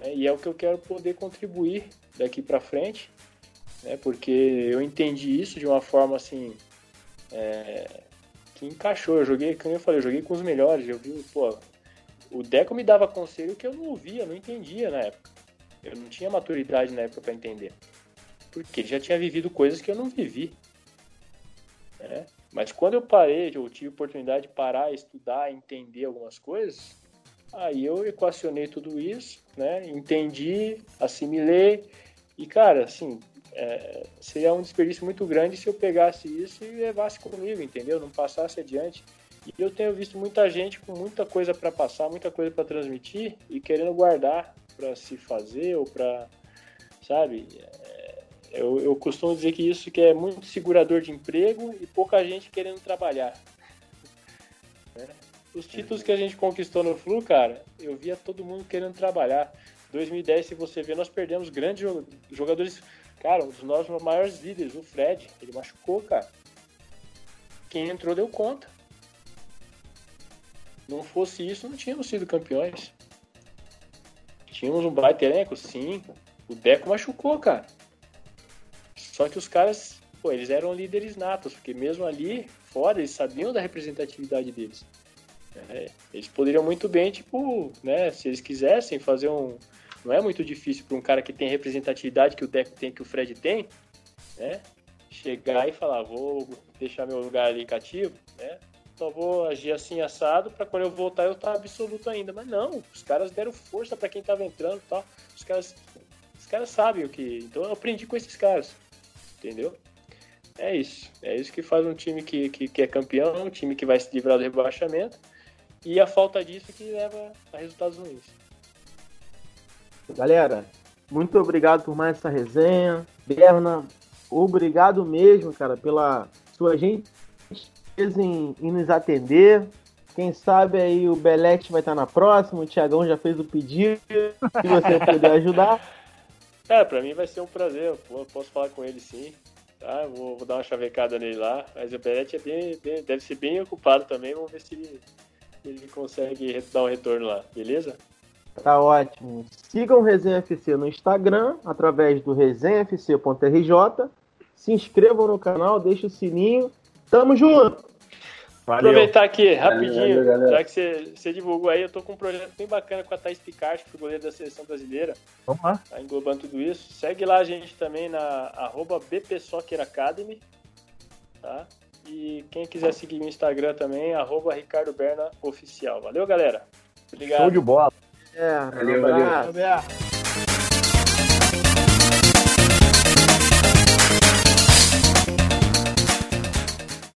É, e é o que eu quero poder contribuir daqui para frente, né, porque eu entendi isso de uma forma assim é, que encaixou. Eu joguei, como eu falei, eu joguei com os melhores. Eu vi, pô, o Deco me dava conselho que eu não ouvia, não entendia na época. Eu não tinha maturidade na época para entender, porque ele já tinha vivido coisas que eu não vivi. Né? Mas quando eu parei, eu tive oportunidade de parar, estudar, entender algumas coisas, aí eu equacionei tudo isso, né? Entendi, assimilei e, cara, assim, é, seria um desperdício muito grande se eu pegasse isso e levasse comigo, entendeu? Não passasse adiante. E eu tenho visto muita gente com muita coisa para passar, muita coisa para transmitir e querendo guardar para se fazer ou para, sabe? Eu, eu costumo dizer que isso que é muito segurador de emprego e pouca gente querendo trabalhar. É. Os títulos que a gente conquistou no Flu, cara, eu via todo mundo querendo trabalhar. 2010, se você ver, nós perdemos grandes jogadores. Cara, um dos nossos maiores líderes, o Fred, ele machucou, cara. Quem entrou deu conta. Não fosse isso, não tínhamos sido campeões. Tínhamos um baita elenco, sim. O Deco machucou, cara. Só que os caras, pô, eles eram líderes natos, porque mesmo ali, fora, eles sabiam da representatividade deles. É, eles poderiam muito bem, tipo, né, se eles quisessem fazer um. Não é muito difícil para um cara que tem representatividade que o Deco tem, que o Fred tem, né? Chegar e falar, vou deixar meu lugar ali cativo, né? só vou agir assim assado para quando eu voltar eu estar absoluto ainda. Mas não, os caras deram força para quem tava entrando tal. Os caras, os caras sabem o que. Então eu aprendi com esses caras. Entendeu? É isso. É isso que faz um time que, que, que é campeão, um time que vai se livrar do rebaixamento. E a falta disso que leva a resultados ruins. Galera, muito obrigado por mais essa resenha. Berna, obrigado mesmo, cara, pela sua gentileza em, em nos atender. Quem sabe aí o Belete vai estar na próxima, o Tiagão já fez o pedido, se você puder ajudar. É, pra mim vai ser um prazer, eu posso falar com ele sim. Tá, vou, vou dar uma chavecada nele lá, mas o Belete é bem, bem, deve ser bem ocupado também, vamos ver se ele, ele consegue dar um retorno lá, beleza? Tá ótimo. Sigam o Resenha FC no Instagram, através do resenhafc.rj. Se inscrevam no canal, deixem o sininho. Tamo junto! Valeu. Aproveitar aqui, rapidinho, valeu, já que você, você, divulgou aí, eu tô com um projeto bem bacana com a Thais Picard, que foi goleiro da seleção brasileira. Vamos lá. Tá englobando tudo isso. Segue lá a gente também na arroba Academy. Tá? E quem quiser seguir no Instagram também, arroba Ricardo Berna Oficial. Valeu, galera. Obrigado. Show de bola. É, valeu, valeu. valeu.